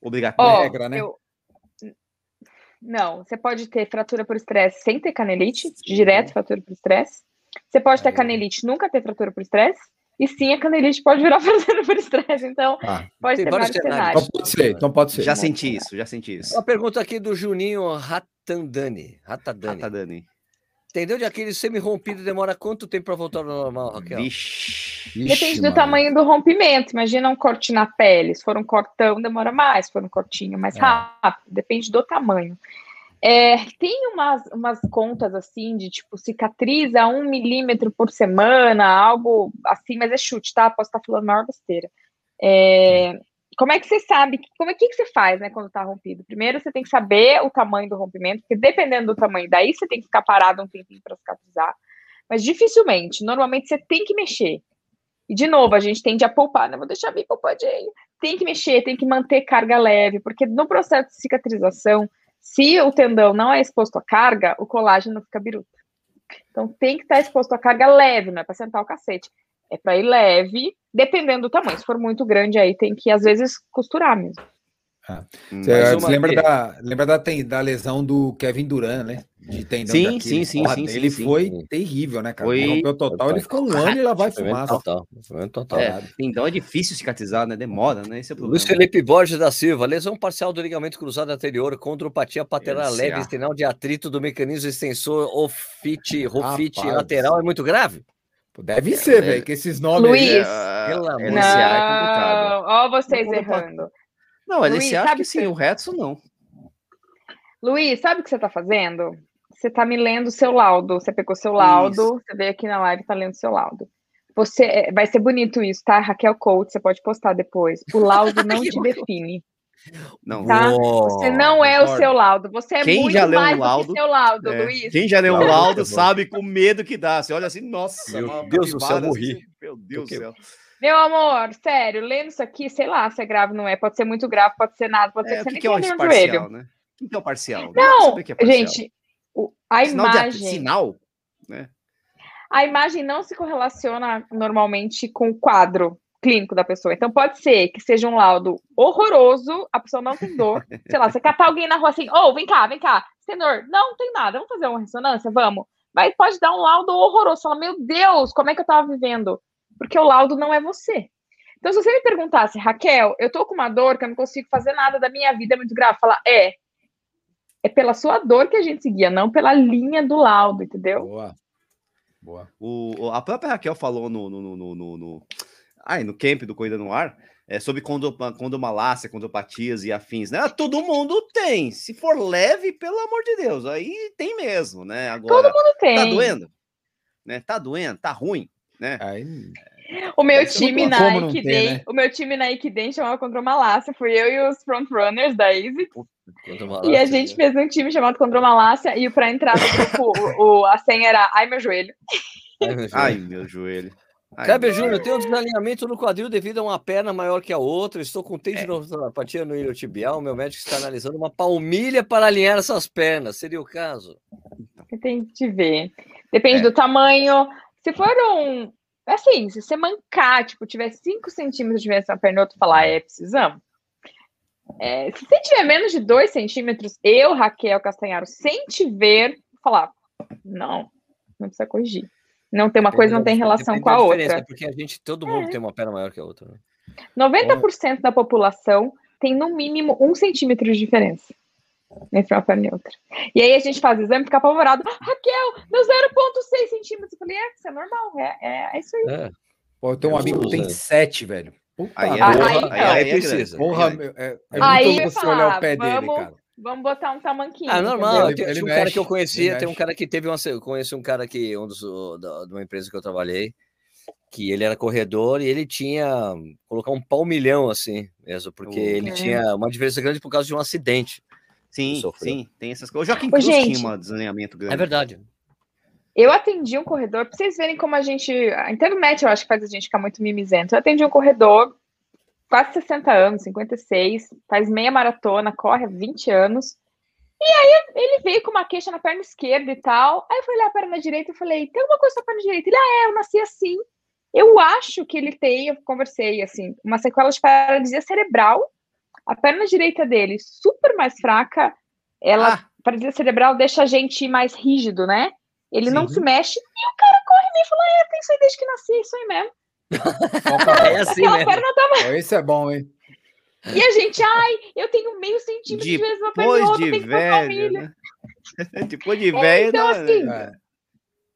Obrigatório. Ó, regra, né? eu- Não, você pode ter fratura por estresse sem ter canelite, direto fratura por estresse. Você pode ter Aí. canelite e nunca ter fratura por estresse. E sim, a canelite pode virar fratura por estresse. Então, Ah, pode ter vários cenários. cenários. então pode ser, então pode ser. Já senti isso, já senti isso. Uma pergunta aqui do Juninho Ratandani. Ratadani. Ah, tá, Dani. Entendeu? De aquele semi-rompido demora quanto tempo para voltar ao normal, Raquel? Vixe. Ixi, Depende do Maria. tamanho do rompimento. Imagina um corte na pele. Se for um cortão, demora mais. Se for um cortinho, mais É. rápido. Depende do tamanho. É, tem umas, umas contas assim de tipo cicatriza um milímetro por semana, algo assim, mas é chute, tá? Posso estar falando a maior besteira. É, como é que você sabe? Como é que, você faz, né, quando tá rompido? Primeiro você tem que saber o tamanho do rompimento, porque dependendo do tamanho, daí você tem que ficar parado um tempinho para cicatrizar. Mas dificilmente, normalmente você tem que mexer. E de novo, a gente tende a poupar, né? Vou deixar bem poupadinho. Tem que mexer, tem que manter carga leve, porque no processo de cicatrização, se o tendão não é exposto à carga, o colágeno fica biruta. Então tem que estar exposto à carga leve, não é para sentar o cacete. É para ir leve, dependendo do tamanho. Se for muito grande, aí tem que, às vezes, costurar mesmo. Hum, Você, você uma lembra, da, lembra da, ten- da lesão do Kevin Durant, né? De tendão Sim, daquele. sim, sim, Porra, sim, Ele sim, foi sim. terrível, né, cara? Foi- Ele rompeu total, ele ficou um ano e lá vai fumaça. total. sofrimento total. É, então é difícil cicatrizar, né? Demora, né? Esse é o problema. Luiz Felipe Borges da Silva, lesão parcial do ligamento cruzado anterior, condropatia patelar leve, sinal de atrito do mecanismo extensor ofite, rofite lateral é muito grave? Deve ser, velho, que esses nomes Luiz, aí. É, Pelo amor é complicado. Não, ó vocês Não, tá- errando. Não, Luiz, LCA acho sabe que sim, você- o resto não. Luiz, sabe o que você está fazendo? você tá me lendo o seu laudo. Você pegou seu laudo, você veio aqui na live e tá lendo seu laudo. Você é, vai ser bonito isso, tá? Raquel Coach, você pode postar depois. O laudo não te define. Não, Tá? Oh, Você não é o seu laudo. Você é Quem muito já leu um mais do laudo, que seu laudo, É, Luiz. Quem já leu um laudo sabe com medo que dá. Você olha assim, nossa, Meu uma Deus do céu, capivara, morri. assim, Meu Deus do céu. Meu amor, sério, lendo isso aqui, sei lá se é grave ou não é. Pode ser muito grave, pode ser nada, pode ser É, que o você que, nem que é joelho. parcial, né? O que é o parcial? Não, é parcial. gente, o- a sinal de- imagem. sinal? a imagem não se correlaciona normalmente com o quadro clínico da pessoa. Então pode ser que seja um laudo horroroso, a pessoa não tem dor. Sei lá, você catar alguém na rua assim, ô, vem cá, vem cá, dor? Não, tem nada, vamos fazer uma ressonância? Vamos. Mas pode dar um laudo horroroso. Fala, meu Deus, como é que eu tava vivendo? Porque o laudo não é você. Então, se você me perguntasse, Raquel, eu tô com uma dor que eu não consigo fazer nada da minha vida, é muito grave. Falar, é. É pela sua dor que a gente seguia, não pela linha do laudo, entendeu? Boa. Boa. O, a própria Raquel falou no, no, no, no, no- ai, no camp do Corrida no Ar é, sobre condo, condomalácia, condopatias e afins, né? Ah, Todo mundo tem. Se for leve, pelo amor de Deus, aí tem mesmo, né? Agora, Não tem. tá doendo? Né? Tá doendo? Tá ruim? Né? Aí, O meu time na ter, Equidem, né? o meu time na Equidem chamava Condromalácia, fui eu e os frontrunners da Easy, e a gente fez um time chamado Condromalácia, e para entrar no grupo, o, o- a senha era Ai meu joelho. Ai, meu joelho. Ai, Kleber Júnior, tem um desalinhamento no quadril devido a uma perna maior que a outra. Estou com É. tendinopatia no iliotibial. Meu médico está analisando uma palmilha para alinhar essas pernas. Seria o caso? Você tem que ver. Depende É. do tamanho. Se for um. Assim, se você mancar, tipo, tiver 5 centímetros de diferença na perna e outro falar, é, precisamos. É, se você tiver menos de 2 centímetros, eu, Raquel Castanharo, sem te ver, falar, não, não precisa corrigir. Não tem uma coisa, não tem relação com a outra. Porque a gente, todo mundo tem uma perna maior que a outra. né? 90% da população tem no mínimo um centímetro de diferença entre uma perna e outra. E aí a gente faz o exame e fica apavorado. Raquel, deu 0,6 centímetros. Eu falei, é, isso é normal, é, é, é isso aí. É. pô, eu tenho um Eu amigo que tem uso, né? sete, velho. Puta Aí é Ah, merda. aí aí, aí, aí é Precisa. Porra, é, é Aí muito ia você olhar falar, o pé dele, vamos- cara. Vamos botar um tamanquinho. Ah, normal. Ele- Tem, ele tinha um cara que eu mexe, conhecia, ele tem um mexe. cara que teve uma. Eu conheci um cara que, um dos, da, de uma empresa que eu trabalhei, que ele era corredor e ele tinha colocar um palmilhão assim mesmo, porque ele É. tinha uma diferença grande por causa de um acidente. Sim, Sofreu. sim, tem essas coisas. O Joaquim Cruz gente. tinha um desalinhamento grande. É verdade. Eu atendi um corredor, pra vocês verem como a gente. A internet, eu acho que faz a gente ficar muito mimizento. Eu atendi um corredor, quase 60 anos, 56, faz meia maratona, corre há 20 anos. E aí ele veio com uma queixa na perna esquerda e tal. Aí eu fui olhar a perna direita e falei: tem alguma coisa na perna direita? Ele, ah, é, eu nasci assim. Eu acho que ele tem, eu conversei assim, uma sequela de paralisia cerebral. A perna direita dele, super mais fraca, ela Ah, paralisia cerebral deixa a gente mais rígido, né? Ele não Sim. se mexe e o cara corre e fala: É, tem isso aí desde que nasci, isso aí mesmo. É assim Aquela mesmo. perna tá. Esse é bom, hein? E a gente, ai, eu tenho meio centímetro de vezes uma perna de tem que botar velho, família. né? Depois de velho, então, não, assim, né? É.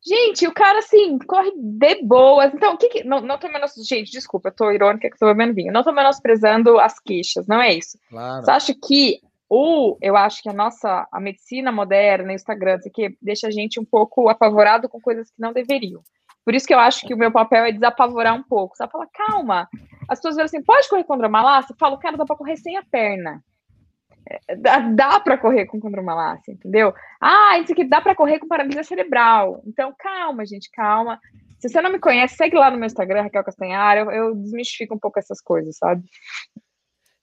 Gente, o cara, assim, corre de boas. Então, o que que. Não, não tô menos. Gente, desculpa, eu tô irônica que tô bebendo vinho. Não tô menosprezando as queixas, não é isso. Claro. Só acho que o, eu acho que a nossa a medicina moderna, o Instagram, isso aqui, deixa a gente um pouco apavorado com coisas que não deveriam. Por isso que eu acho que o meu papel é desapavorar um pouco. Só falar, calma. As pessoas falam assim, pode correr contra malácia? Eu falo, cara, dá pra correr sem a perna. É, Dá, dá para correr com condromalácia, entendeu? Ah, isso aqui dá para correr com paralisia cerebral. Então, calma, gente, calma. Se você não me conhece, segue lá no meu Instagram, Raquel Castanhar. Eu, eu desmistifico um pouco essas coisas, sabe?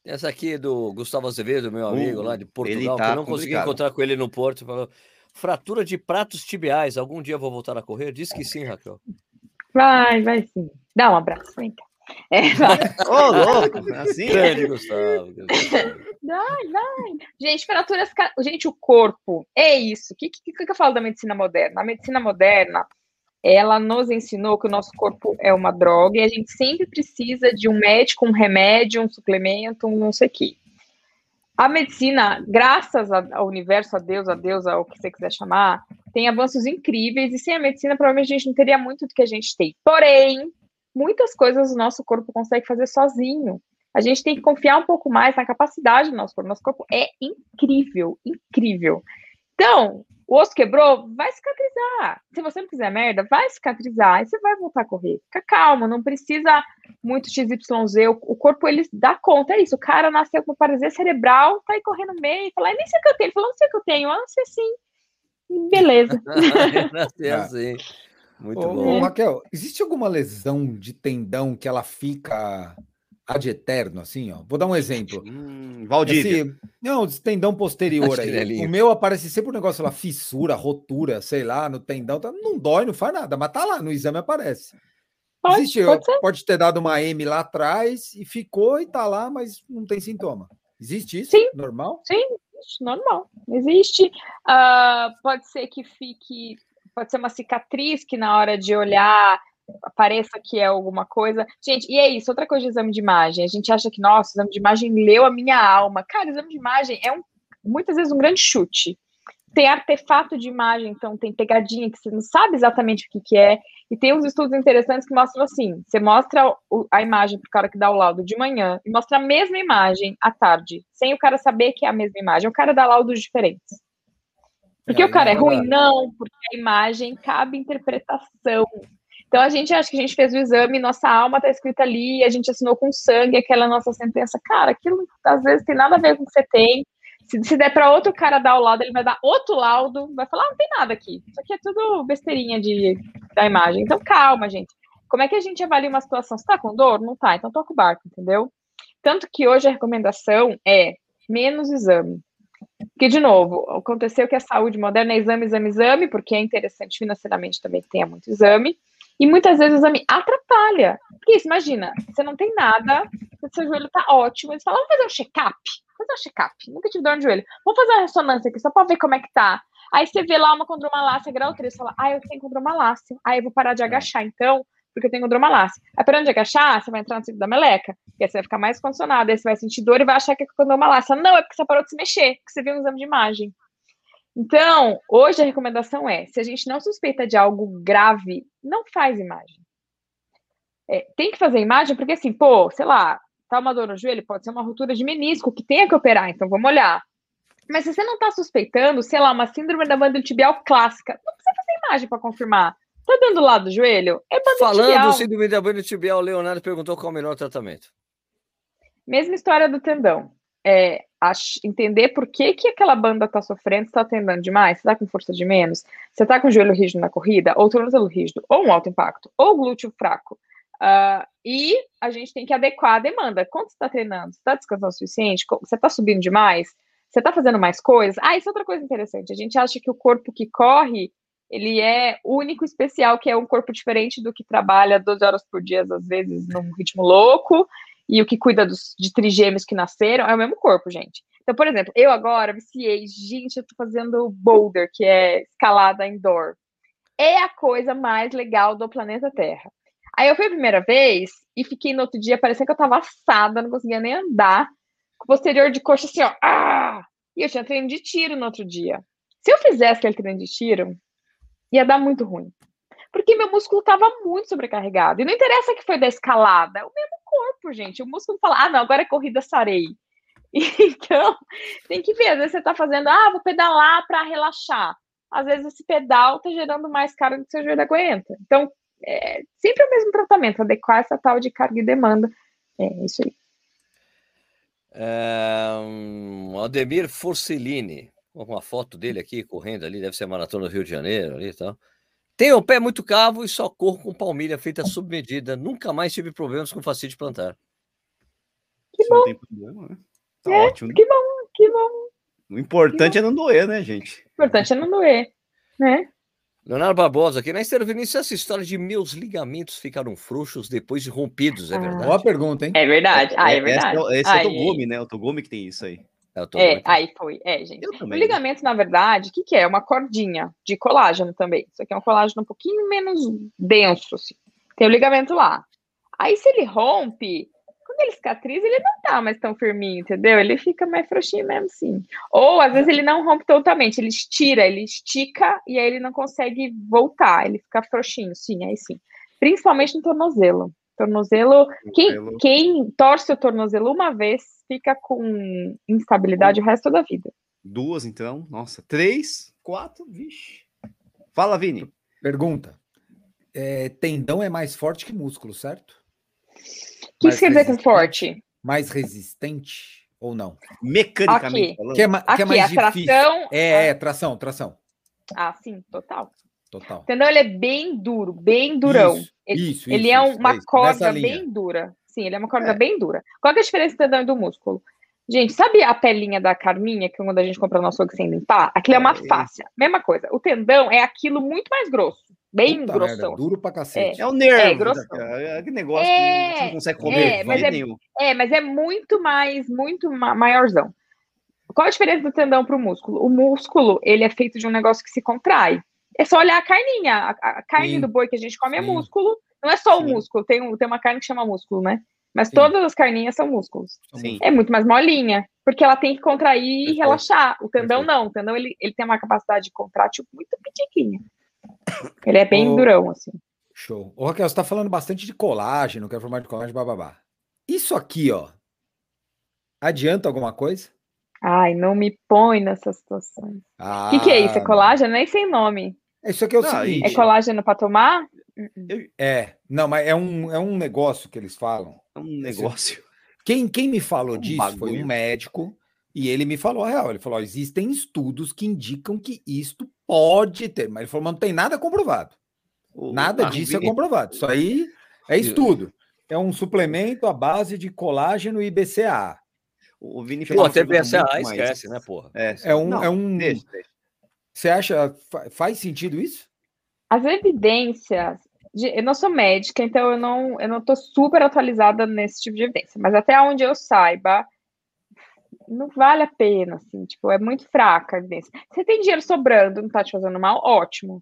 Essa aqui é do Gustavo Azevedo, meu amigo Uh, lá de ele Portugal, que tá eu não consegui complicado. encontrar com ele no Porto. Falou, fratura de pratos tibiais. Algum dia eu vou voltar a correr? Diz que sim, Raquel. Vai, vai sim. Dá um abraço, vem cá. É, vai. Ô, louco, assim? Grande Gustavo. Vai, vai. Gente, fraturas. Gente, o corpo é isso. O que, que, que eu falo da medicina moderna? A medicina moderna, ela nos ensinou que o nosso corpo é uma droga e a gente sempre precisa de um médico, um remédio, um suplemento, um não sei o quê. A medicina, graças ao universo, a Deus, a Deus, ao que você quiser chamar, tem avanços incríveis e sem a medicina, provavelmente a gente não teria muito do que a gente tem. Porém, muitas coisas o nosso corpo consegue fazer sozinho. A gente tem que confiar um pouco mais na capacidade do nosso corpo. Nosso corpo é incrível, incrível. Então, O osso quebrou, vai cicatrizar. Se você não quiser merda, vai cicatrizar. Aí você vai voltar a correr. Fica calmo, não precisa muito XYZ. O, corpo, ele dá conta. É isso. O cara nasceu com paralisia cerebral, tá aí correndo no meio, fala, nem sei o que eu tenho. Ele falou, não sei o que eu tenho. Ah, não sei sim. Beleza. nasceu assim. Muito ô, bom. Ô, Raquel, existe alguma lesão de tendão que ela fica ad eterno, assim, ó? Vou dar um exemplo. Hum, Valdívia. Esse, não, esse tendão posterior aí. O meu aparece sempre um negócio lá, fissura, rotura, sei lá, no tendão. Tá, não dói, não faz nada, mas tá lá, no exame aparece. Pode, Existe, pode, pode, ter dado uma M lá atrás e ficou e tá lá, mas não tem sintoma. Existe isso? Sim. Normal? Sim, normal. Existe. Uh, pode ser que fique pode ser uma cicatriz que na hora de olhar pareça que é alguma coisa. Gente, e é isso, outra coisa de exame de imagem. A gente acha que, nossa, o exame de imagem leu a minha alma. Cara, exame de imagem é um, muitas vezes um grande chute. Tem artefato de imagem, então tem pegadinha que você não sabe exatamente o que, que é. E tem uns estudos interessantes que mostram assim: você mostra a imagem para o cara que dá o laudo de manhã e mostra a mesma imagem à tarde, sem o cara saber que é a mesma imagem. O cara dá laudos diferentes. Porque o cara é ruim? Não, porque a imagem cabe interpretação. Então a gente acha que a gente fez o exame, nossa alma está escrita ali, a gente assinou com sangue aquela nossa sentença. Cara, aquilo às vezes tem nada a ver com o que você tem. Se, se der para outro cara dar o laudo, ele vai dar outro laudo, vai falar: ah, não tem nada aqui. Isso aqui é tudo besteirinha de, da imagem. Então calma, gente. Como é que a gente avalia uma situação? Você tá com dor? Não tá, então toca o barco, entendeu? Tanto que hoje a recomendação é menos exame. Porque, de novo, aconteceu que a saúde moderna é exame, exame, exame, porque é interessante financeiramente também que tenha muito exame, e muitas vezes o exame atrapalha. Porque isso, imagina, você não tem nada, seu joelho tá ótimo, eles falam, vamos fazer um check-up? Fazer um check-up, nunca tive dor no joelho. Vamos fazer uma ressonância aqui, só pra ver como é que tá. Aí você vê lá uma condromalácia grau 3, você fala, ah, eu tenho condromalácia. Aí eu vou parar de agachar, então, porque eu tenho condromalácia. Aí parando de agachar, você vai entrar no ciclo da meleca, e aí você vai ficar mais condicionado, aí você vai sentir dor e vai achar que é condromalácia. Não, é porque você parou de se mexer, porque você viu um exame de imagem. Então, hoje a recomendação é, se a gente não suspeita de algo grave, não faz imagem. É, tem que fazer imagem, porque assim, pô, sei lá, tá uma dor no joelho, pode ser uma ruptura de menisco que tenha que operar, então vamos olhar. Mas se você não está suspeitando, sei lá, uma síndrome da banda tibial clássica, não precisa fazer imagem para confirmar. Tá dando lado do joelho? É Falando tibial. síndrome da banda tibial, o Leonardo perguntou qual é o melhor tratamento. Mesma história do tendão. É, entender por que, que aquela banda está sofrendo, está tendendo demais, você está com força de menos, você está com o joelho rígido na corrida, ou tornozelo rígido, ou um alto impacto, ou glúteo fraco. Uh, e a gente tem que adequar a demanda. Quanto você está treinando? Você está descansando o suficiente? Você está subindo demais? Você está fazendo mais coisas? Ah, isso é outra coisa interessante. A gente acha que o corpo que corre ele é único, especial, que é um corpo diferente do que trabalha 12 horas por dia, às vezes, num ritmo louco, e o que cuida dos, de trigêmeos que nasceram, é o mesmo corpo, gente. Então, por exemplo, eu agora viciei, gente, eu tô fazendo boulder, que é escalada indoor. É a coisa mais legal do planeta Terra. Aí eu fui a primeira vez e fiquei no outro dia, parecendo que eu tava assada, não conseguia nem andar, com o posterior de coxa assim, ó, ah! E eu tinha treino de tiro no outro dia. Se eu fizesse aquele treino de tiro, ia dar muito ruim. Porque meu músculo estava muito sobrecarregado. E não interessa que foi da escalada, é o mesmo corpo, gente. O músculo fala, ah, não, agora é corrida sarei. Então, tem que ver. Às vezes você está fazendo, ah, vou pedalar para relaxar. Às vezes esse pedal está gerando mais carga do que seu joelho aguenta. Então, é sempre o mesmo tratamento, adequar essa tal de carga e demanda. É isso aí. É, um, Ademir Forcellini uma foto dele aqui correndo ali, deve ser maratona do Rio de Janeiro ali e tal. Tenho o pé muito cavo e só corro com palmilha feita sob medida. Nunca mais tive problemas com facite plantar. Que bom. Não tem problema, né? Tá é, ótimo. Que bom, que bom. O importante é não doer, né, gente? O importante é não doer, né? Leonardo Barbosa aqui. Na Esther Vinícius, essa história de meus ligamentos ficaram frouxos depois de rompidos, é ah. verdade? Boa pergunta, hein? É verdade. Ah, é verdade. Esse é, esse é o Togumi, né? O Togumi que tem isso aí. É, é aí foi. É, gente. O ligamento, na verdade, o que, que é? Uma cordinha de colágeno também. Isso aqui é um colágeno um pouquinho menos denso, assim. Tem o ligamento lá. Aí, se ele rompe, quando ele cicatriza, ele não tá mais tão firminho, entendeu? Ele fica mais frouxinho mesmo, sim. Ou, às vezes, ele não rompe totalmente, ele estira, ele estica e aí ele não consegue voltar, ele fica frouxinho, sim, aí sim. Principalmente no tornozelo. Tornozelo, quem, quem torce o tornozelo uma vez fica com instabilidade o resto da vida. Duas, então, nossa, três, quatro, vixe. Fala, Vini. Pergunta. É, tendão é mais forte que músculo, certo? O que isso quer dizer com forte? Mais resistente ou não? Mecanicamente Aqui. falando. Que é, ma- que é Aqui, mais a difícil. tração. É, é, tração, tração. Ah, sim, total. Total. Entendeu? Ele é bem duro, bem durão. Isso, ele isso, ele isso, é isso, uma é isso. corda bem dura. Sim, ele é uma corda É. bem dura. Qual que é a diferença do tendão e do músculo? Gente, sabe a pelinha da carminha que quando a gente compra no açougue sem limpar? Aquilo é uma É. fáscia. Mesma coisa. O tendão é aquilo muito mais grosso. Bem Puta grossão. merda, duro pra cacete. É o nervo. É, grossão. É, negócio É, que você não consegue comer é, mas é- nenhum. É, mas é muito mais, muito ma- maiorzão. Qual a diferença do tendão para o músculo? O músculo, ele é feito de um negócio que se contrai. É só olhar a carninha. A, a carne Sim. do boi que a gente come é Sim. músculo. Não é só o Sim. músculo. Tem, um- tem uma carne que chama músculo, né? Mas Sim. todas as carninhas são músculos. Sim. É muito mais molinha, porque ela tem que contrair e Perfeito. relaxar. O tendão Perfeito. não. O tendão, ele, ele tem uma capacidade de contrátil muito pequenininha. Ele é bem durão, assim. Show. Ô, Raquel, você tá falando bastante de colágeno, que é formato de colágeno, bababá. Isso aqui, ó, adianta alguma coisa? Ai, não me põe nessa situação. O Ah, que, que é isso? É colágeno? Nem sem nome. Isso aqui é o Não, e- seguinte. É colágeno para tomar? É, não, mas é um, é um negócio que eles falam. É um negócio. Quem, quem me falou Um disso foi bagulho. um médico e ele me falou a real. Ele falou: ó, existem estudos que indicam que isto pode ter, mas ele falou: mas não tem nada comprovado. O- Nada ah, disso é comprovado. Isso aí é estudo. É um suplemento à base de colágeno e BCA. O Vini Pô, uma até BCA, mais- esquece, né, porra? É, É um, não, é um. deixa, deixa. Você acha fa- faz sentido isso? As evidências. De- eu não sou médica, então eu não eu não estou super atualizada nesse tipo de evidência. Mas até onde eu saiba, não vale a pena, assim, tipo, é muito fraca a evidência. Você tem dinheiro sobrando, não está te fazendo mal, ótimo.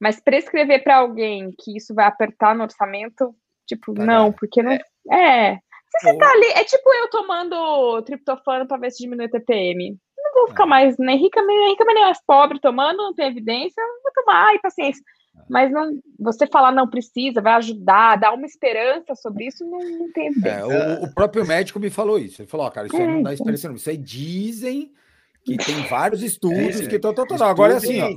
Mas prescrever para alguém que isso vai apertar no orçamento, tipo, Tá não, porque não. É. Se você Ou- tá ali, é tipo eu tomando triptofano para ver se diminui o TPM. Não vou ficar É. mais nem rica, nem rica, nem mais pobre tomando, não tem evidência, eu vou tomar, ai, paciência. Mas não, você falar não precisa, vai ajudar, dar uma esperança sobre isso, não, não tem. É, o, o próprio médico me falou isso. Ele falou: ó, cara, isso aí É, não dá então. experiência, não. Isso aí dizem que tem vários estudos É, que estão. Agora é assim, ó.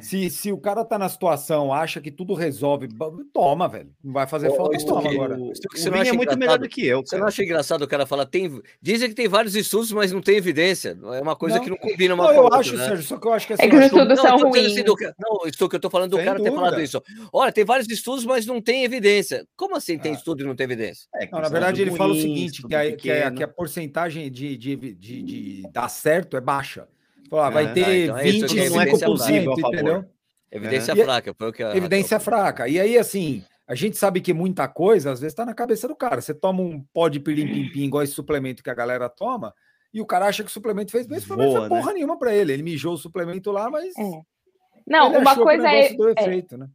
Se, se o cara tá na situação, acha que tudo resolve, toma, velho. Não vai fazer falta, isso toma que- agora. O, você é acha muito melhor engraçado? do que eu. Você não cara. acha engraçado o cara falar, tem, dizem que tem vários estudos, mas não tem evidência. É uma coisa Não. que não combina uma Não, eu outra, acho, né? Sérgio, só que eu acho que assim, É que eu os estudos Não, são dizendo assim, ruins. do não, isso que eu tô falando do Sem cara ter falado dúvida. isso. Olha, tem vários estudos, mas não tem evidência. Como assim tem Ah. estudo e não tem evidência? É, que Não, na verdade, ele fala o ruins, seguinte: que a, que, a, que a porcentagem de, de, de, de dar certo é baixa. Ah, vai Ah, ter então é isso que 20, não é 25%, conclusivo a favor. entendeu? Evidência E- fraca, foi o que a Evidência fraca. E aí, assim, a gente sabe que muita coisa, às vezes, tá na cabeça do cara. Você toma um pó de pirim-pim-pim, igual esse suplemento que a galera toma, e o cara acha que o suplemento fez bem, o suplemento Voa, foi porra nenhuma pra ele. Ele mijou o suplemento lá, mas. É. Não, ele uma achou que o coisa é, é, efeito, né?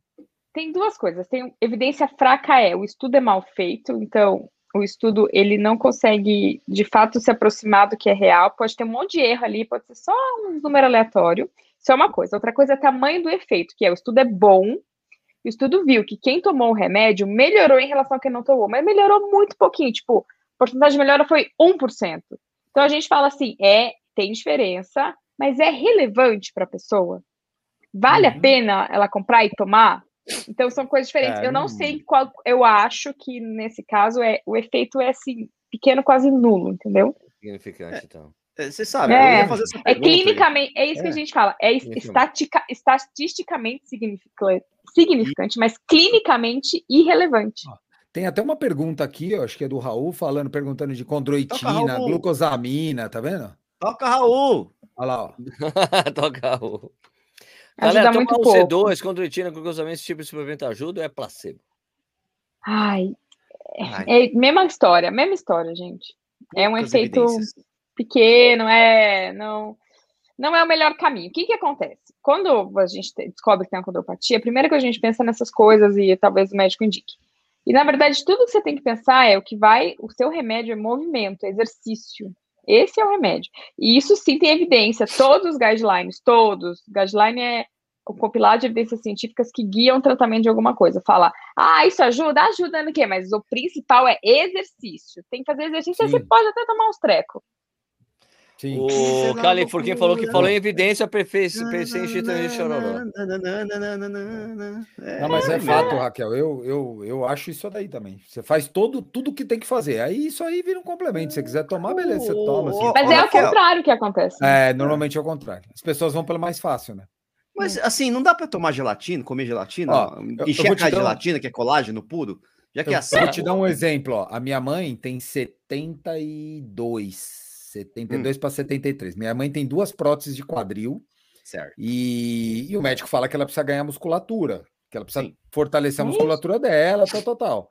tem duas coisas. Tem evidência fraca é o estudo é mal feito, então o estudo ele não consegue de fato se aproximar do que é real. Pode ter um monte de erro ali, pode ser só um número aleatório. Isso é uma coisa. Outra coisa é o tamanho do efeito, que é o estudo é bom. O estudo viu que quem tomou o remédio melhorou em relação a quem não tomou, mas melhorou muito pouquinho, tipo, a porcentagem de melhora foi 1%. Então a gente fala assim, é, tem diferença, mas é relevante para a pessoa. Vale a Uhum. pena ela comprar e tomar? Então são coisas diferentes. É, eu não sei qual. Eu acho que nesse caso é o efeito é assim pequeno, quase nulo, entendeu? Significante, então. É, Você sabe, É. eu ia fazer essa É pergunta aí. clinicamente, é isso que É. a gente fala, é estatica, estatisticamente significante, significante, mas clinicamente irrelevante. Tem até uma pergunta aqui, eu acho que é do Raul, falando, perguntando de condroitina, Raul. glucosamina, tá vendo? Toca, Raul! Olha lá, ó. Toca o. Ajuda Galera, muito tomar um pouco. C2, condroitina, glucosamina, esse tipo de suplemento ajuda ou é placebo? Ai, Ai, é mesma história, mesma história, gente. É um efeito evidências. pequeno, é não não é o melhor caminho. O que que acontece? Quando a gente te- descobre que tem uma condropatia, a primeira que a gente pensa nessas coisas e talvez o médico indique. E na verdade, tudo que você tem que pensar é o que vai, o seu remédio é movimento, é exercício. Esse é o remédio. E isso sim tem evidência, todos os guidelines, todos. Guideline é o compilado de evidências científicas que guiam o tratamento de alguma coisa. Fala, ah, isso ajuda? Ajuda no quê? Mas o principal é exercício. Tem que fazer exercício, aí você Sim. pode até tomar uns trecos. Sim. O Cali Furquim falou que falou em evidência, pensei pensei em Chitãozinho de Chororó. Não, mas é fato, Raquel. Eu, eu, eu acho isso daí também. Você faz todo, tudo que tem que fazer. Aí isso aí vira um complemento. Se você quiser tomar, beleza, você toma. assim. Mas é Raquel. contrário que acontece. É, normalmente é o contrário. As pessoas vão pelo mais fácil, né? Mas assim, não dá pra tomar gelatina, comer gelatina? Ó, a um- gelatina, que é colágeno puro? Já que Eu é assim. vou te dar um exemplo, ó. A minha mãe tem 72, 72 para 73. Minha mãe tem duas próteses de quadril Certo. e, e o médico fala que ela precisa ganhar musculatura, que ela precisa Sim. fortalecer a musculatura dela, tal, tal, tal.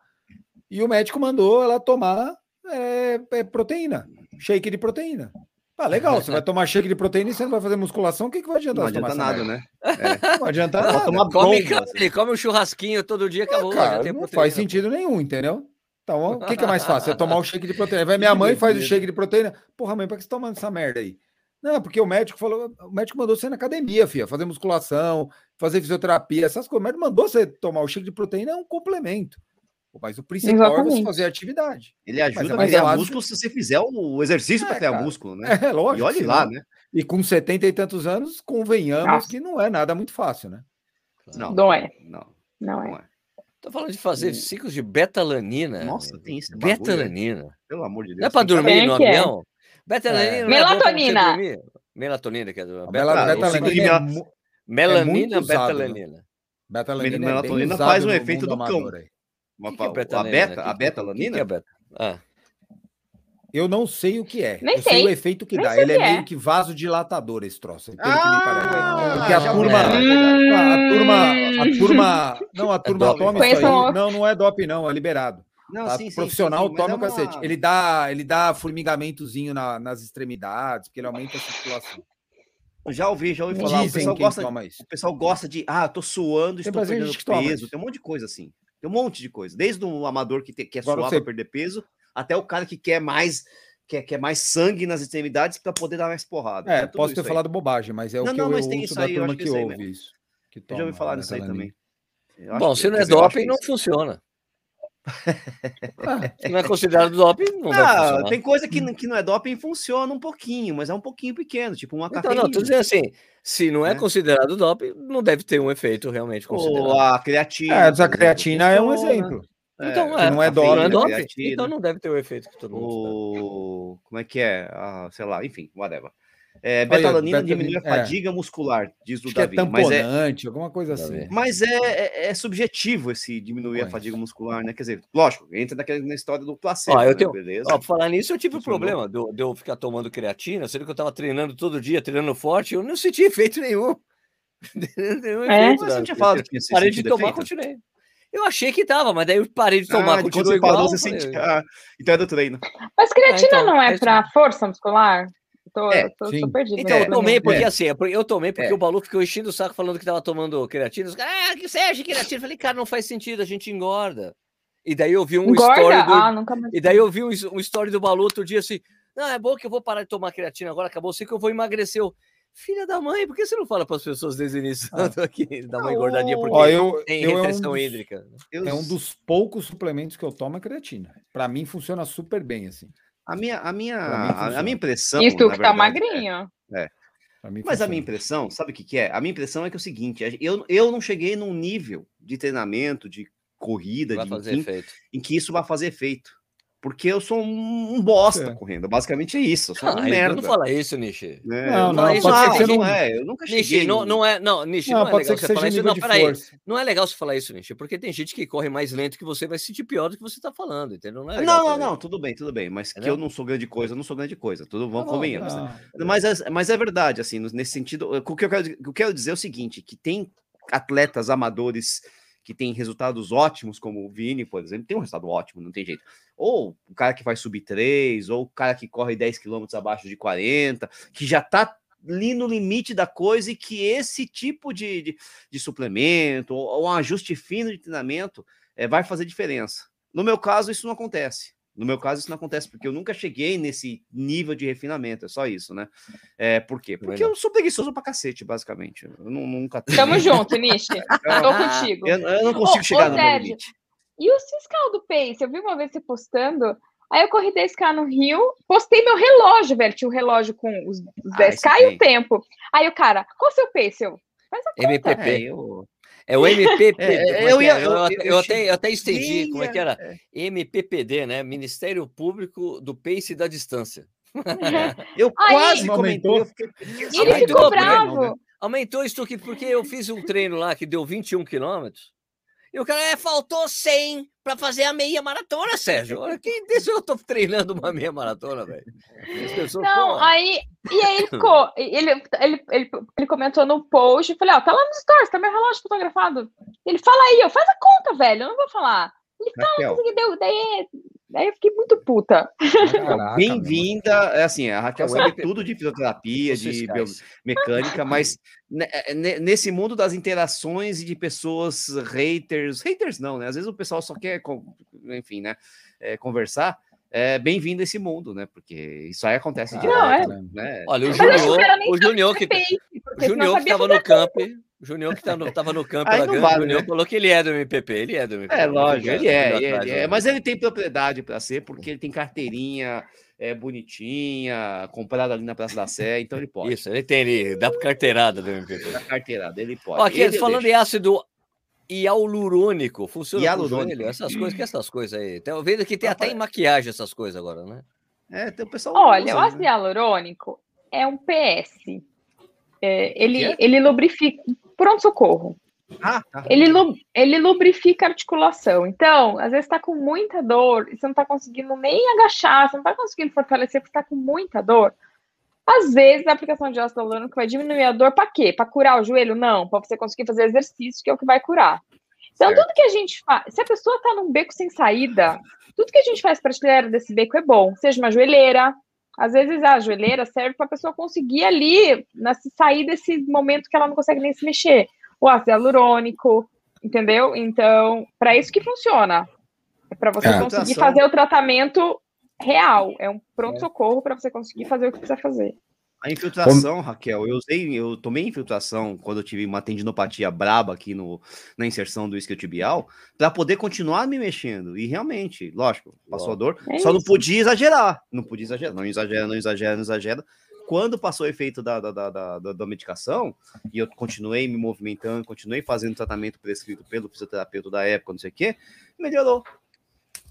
E o médico mandou ela tomar é, é, proteína, shake de proteína. Ah, legal, você vai tomar shake de proteína e você não vai fazer musculação, o que, que vai adiantar? Não adianta nada, merda? né? Não adianta nada. tomar Come bomba, carne, come um churrasquinho todo dia, acabou. já Cara, tem não proteína. faz sentido nenhum, entendeu? Então, o que, que é mais fácil? É tomar o shake de proteína. Vai minha mãe faz o shake de proteína. Porra, mãe, pra que você tá tomando essa merda aí? Não, porque o médico falou, o médico mandou você ir na academia, filha, fazer musculação, fazer fisioterapia, essas coisas. O médico mandou você tomar o shake de proteína, é um complemento. Mas o principal é você Exatamente. fazer atividade. Ele ajuda a mais criar músculo se você fizer o exercício É, para criar cara. músculo, né? É, lógico. E olhe lá, né? E com 70 e tantos anos, convenhamos Nossa. que não é nada muito fácil, né? Não, Não é. não, Não é. não é. Tô falando de fazer ciclos de betalanina. Nossa, tem isso. Betalanina. Pelo amor de Deus. Não é pra dormir no que é? avião? Betalanina é bom pra você Melatonina. Melatonina, que é do... A beta- bela- o ciclo de betalanina é, mel- Melanina, usado, né? betalanina. betalanina é Melatonina faz um efeito do cão. Uma Que que é a betalanina? beta, a que- que betalanina? que é beta? Ah, Eu não sei o que é. Nem eu sei. sei. o efeito que Nem dá. o Ele é que é. meio que vasodilatador, esse troço. Pelo Ah. Porque a turma, é a, a turma, a turma, não, a turma doping. toma isso aí. um- Não, não é doping, não, é liberado. Não, Tá? sim, sim, profissional sim, sim, toma é o cacete. uma- Ele dá, ele dá formigamentozinho na- nas extremidades, porque ele aumenta a circulação. Já ouvi, já ouvi falar. O Dizem pessoal, quem gosta, toma isso. o pessoal gosta de, ah, tô suando, Tem estou perdendo peso. Tem um monte de coisa assim. Tem um monte de coisa. Desde o amador que, te- quer Agora suar você- para perder peso, até o cara que quer mais, quer, quer mais sangue nas extremidades para poder dar mais porrada. É, posso ter aí. falado bobagem, mas é o Não, que não, eu, mas ouço isso da aí, eu turma que que é isso aí ouve mesmo. isso. que Eu já ouvi toma falar nisso aí também. Bom, se não é doping, não isso. funciona. Ah, Se não é considerado doping, não Ah, tem coisa que, que não é doping funciona um pouquinho, mas é um pouquinho pequeno, tipo uma Então, cafeína. não, tô dizendo assim, se não é, né? considerado doping, não deve ter um efeito realmente Ou considerado. a creatina. É, a creatina é um exemplo. Então, que não é doping, não é doping, creatina. então não deve ter o efeito que todo mundo. O... Como é que é? Ah, sei lá, enfim, whatever. É, Olha, betalanina betalanina, diminui a é. fadiga muscular, diz o Acho que é Davi. mas é, tamponante, alguma coisa assim. Mas é, é- é subjetivo esse diminuir a fadiga muscular, né? Quer dizer, lógico, entra naquela, na história do placebo, Ó, eu né? tenho- beleza? Ó, pra falar nisso, eu tive um problema de eu, de eu ficar tomando creatina, sendo que eu tava treinando todo dia, treinando forte, eu não senti efeito nenhum. nenhum É? efeito Mas você não tinha falado que Parei de tomar, efeito? continuei. Eu achei que tava, mas daí eu parei de tomar, Ah, de quando continuou você igual. parou, você eu falei, sentiu. Ah, então é do treino. Mas creatina então, não é é pra força muscular? Eu Tô, É, eu tô, sim. tô perdida. Então, nesse eu tomei porque É. assim, é eu tomei porque É. o Balu ficou enchendo o saco falando que tava tomando creatina. Os caras, ah, que Sérgio, creatina. Eu falei, cara, não faz sentido, a gente engorda. E daí eu vi um Engorda? story do. Ah, nunca mais. E daí eu vi um, um story do Balu outro dia assim: não, é bom que eu vou parar de tomar creatina agora, acabou assim que eu vou emagrecer. Eu, Filha da mãe, por que você não fala para as pessoas desde o início aqui, dar uma engordadinha? Porque Ó, eu, tem eu é um retenção dos- hídrica. Eu- É um dos poucos suplementos que eu tomo é creatina. Pra mim funciona super bem assim. A minha, a minha, a- a, minha impressão. Isso tu que tá verdade, magrinho. Pra mim Mas a minha impressão, sabe o que, que é? A minha impressão é que é o seguinte: a- eu, eu não cheguei num nível de treinamento, de corrida, Vai de, efeito. em que isso vai fazer efeito. Porque eu sou um, um bosta É. correndo. Basicamente é isso. Eu sou um Ah, merda. não fala isso, Nishi. né? Não, não, isso pode ser que você não não- é. Eu nunca cheguei. Nishi, não, não é. Não, Nishi, Não, não, é pode ser legal que você falar isso. Não, peraí. Não é legal você falar isso, Nishi, porque tem gente que corre mais lento que você vai se sentir pior do que você tá falando, entendeu? Não, é legal Não, não, não, tudo bem, tudo bem. Mas que eu não sou grande coisa, eu não sou grande coisa. Tudo vamos bom, convenhamos. tá. Ah, Mas é, mas é verdade, assim, nesse sentido, o que eu quero, o que eu quero dizer é o seguinte, que tem atletas amadores que têm resultados ótimos, como o Vini, por exemplo, tem um resultado ótimo, não tem jeito. Ou o cara que vai subir 3, ou o cara que corre 10 km abaixo de 40, que já tá ali no limite da coisa e que esse tipo de, de, de suplemento ou, ou um ajuste fino de treinamento eh, vai fazer diferença. No meu caso, isso não acontece. No meu caso, isso não acontece, porque eu nunca cheguei nesse nível de refinamento, é só isso, né? É, por quê? Porque eu sou preguiçoso pra cacete, basicamente. Eu não, nunca Tamo junto, Nishi. Tô contigo. Eu, eu não consigo Ô, chegar ô, no meu Sérgio, limite. E o fiscal do Pace? Eu vi uma vez você postando. Aí eu corri 10K no Rio, postei meu relógio, velho. Tinha o relógio com os, os Ah, 10K esse e o tem. tempo. Aí o cara, qual o seu pace? Eu, faz a conta. MPP. É, eu... É o MPP. É, como é eu ia- é? eu- Eu, eu- até- eu até, eu até estendi. Como é que era? MPPD, né? Ministério Público do Pace e da Distância. Eu Aí- quase comentei. Eu fiquei... Ele Aumentou, ficou bravo. Né? Aumentou isso aqui porque eu fiz um treino lá que deu 21 quilômetros. E o cara, é, faltou 100 para fazer a meia maratona, Sérgio. Olha, quem disse eu tô treinando uma meia maratona, velho? Não, pô, aí. E aí ele ficou. Ele, ele, ele, ele comentou no post, eu falei, ó, tá lá nos stories, tá meu relógio fotografado. Ele fala aí, eu faz a conta, velho, eu não vou falar. Raquel, Mas que deu, daí, daí eu fiquei muito puta. Bem-vinda. É assim, a Raquel sabe MP tudo de fisioterapia, de biomecânica, mas ne- nesse mundo das interações e de pessoas haters, haters não, né? Às vezes o pessoal só quer, enfim, né? é, conversar. É bem-vindo a esse mundo, né? Porque isso aí acontece Não, direto, é. né? Olha, o Junior, o Junior que, Pace, o Junior que tava no camp, o Junior que tá no, tava no camp Aí lá, não o vale, Junior né? falou que ele é do MPP, ele é do MPP. É lógico, ele é, ele atrás, é, né? mas ele tem propriedade para ser, porque ele tem carteirinha é, bonitinha, comprada ali na Praça da Sé, então ele pode. Isso, ele tem ele, dá carteirada do MPP. Na carteirada, ele pode. Ó, aqui, Ele falando deixo. em ácido hialurônico, funciona Hialurônico. essas coisas, que essas coisas aí. Tem, eu vejo que tem até em maquiagem essas coisas agora, né? É, tem o pessoal. Olha, o usa, ácido né? hialurônico é um PS. É, ele, é? ele lubrifica. Pronto-socorro. Ah, tá. Ele, ele lubrifica a articulação. Então, às vezes está com muita dor e você não está conseguindo nem agachar, você não está conseguindo fortalecer porque está com muita dor. Às vezes, a aplicação de ácido hialurônico vai diminuir a dor para quê? Para curar o joelho? Não, para você conseguir fazer exercício, que é o que vai curar. Então, Certo. tudo que a gente faz, se a pessoa está num beco sem saída, tudo que a gente faz para tirar desse beco é bom. Seja uma joelheira, às vezes a joelheira serve para a pessoa conseguir ali na- sair desse momento que ela não consegue nem se mexer. O ácido hialurônico, entendeu? Então, para isso que funciona. É para você É. conseguir fazer o tratamento real. É um pronto-socorro para você conseguir fazer o que precisa fazer. A infiltração, Raquel, eu usei, eu tomei infiltração quando eu tive uma tendinopatia braba aqui no, na inserção do isquiotibial, para poder continuar me mexendo. E realmente, lógico, passou a dor, É só não isso. podia exagerar. Não podia exagerar, não exagera, não exagera, não exagera. Quando passou o efeito da, da, da, da, da- medicação, e eu continuei me movimentando, continuei fazendo o tratamento prescrito pelo fisioterapeuta da época, não sei o quê, melhorou.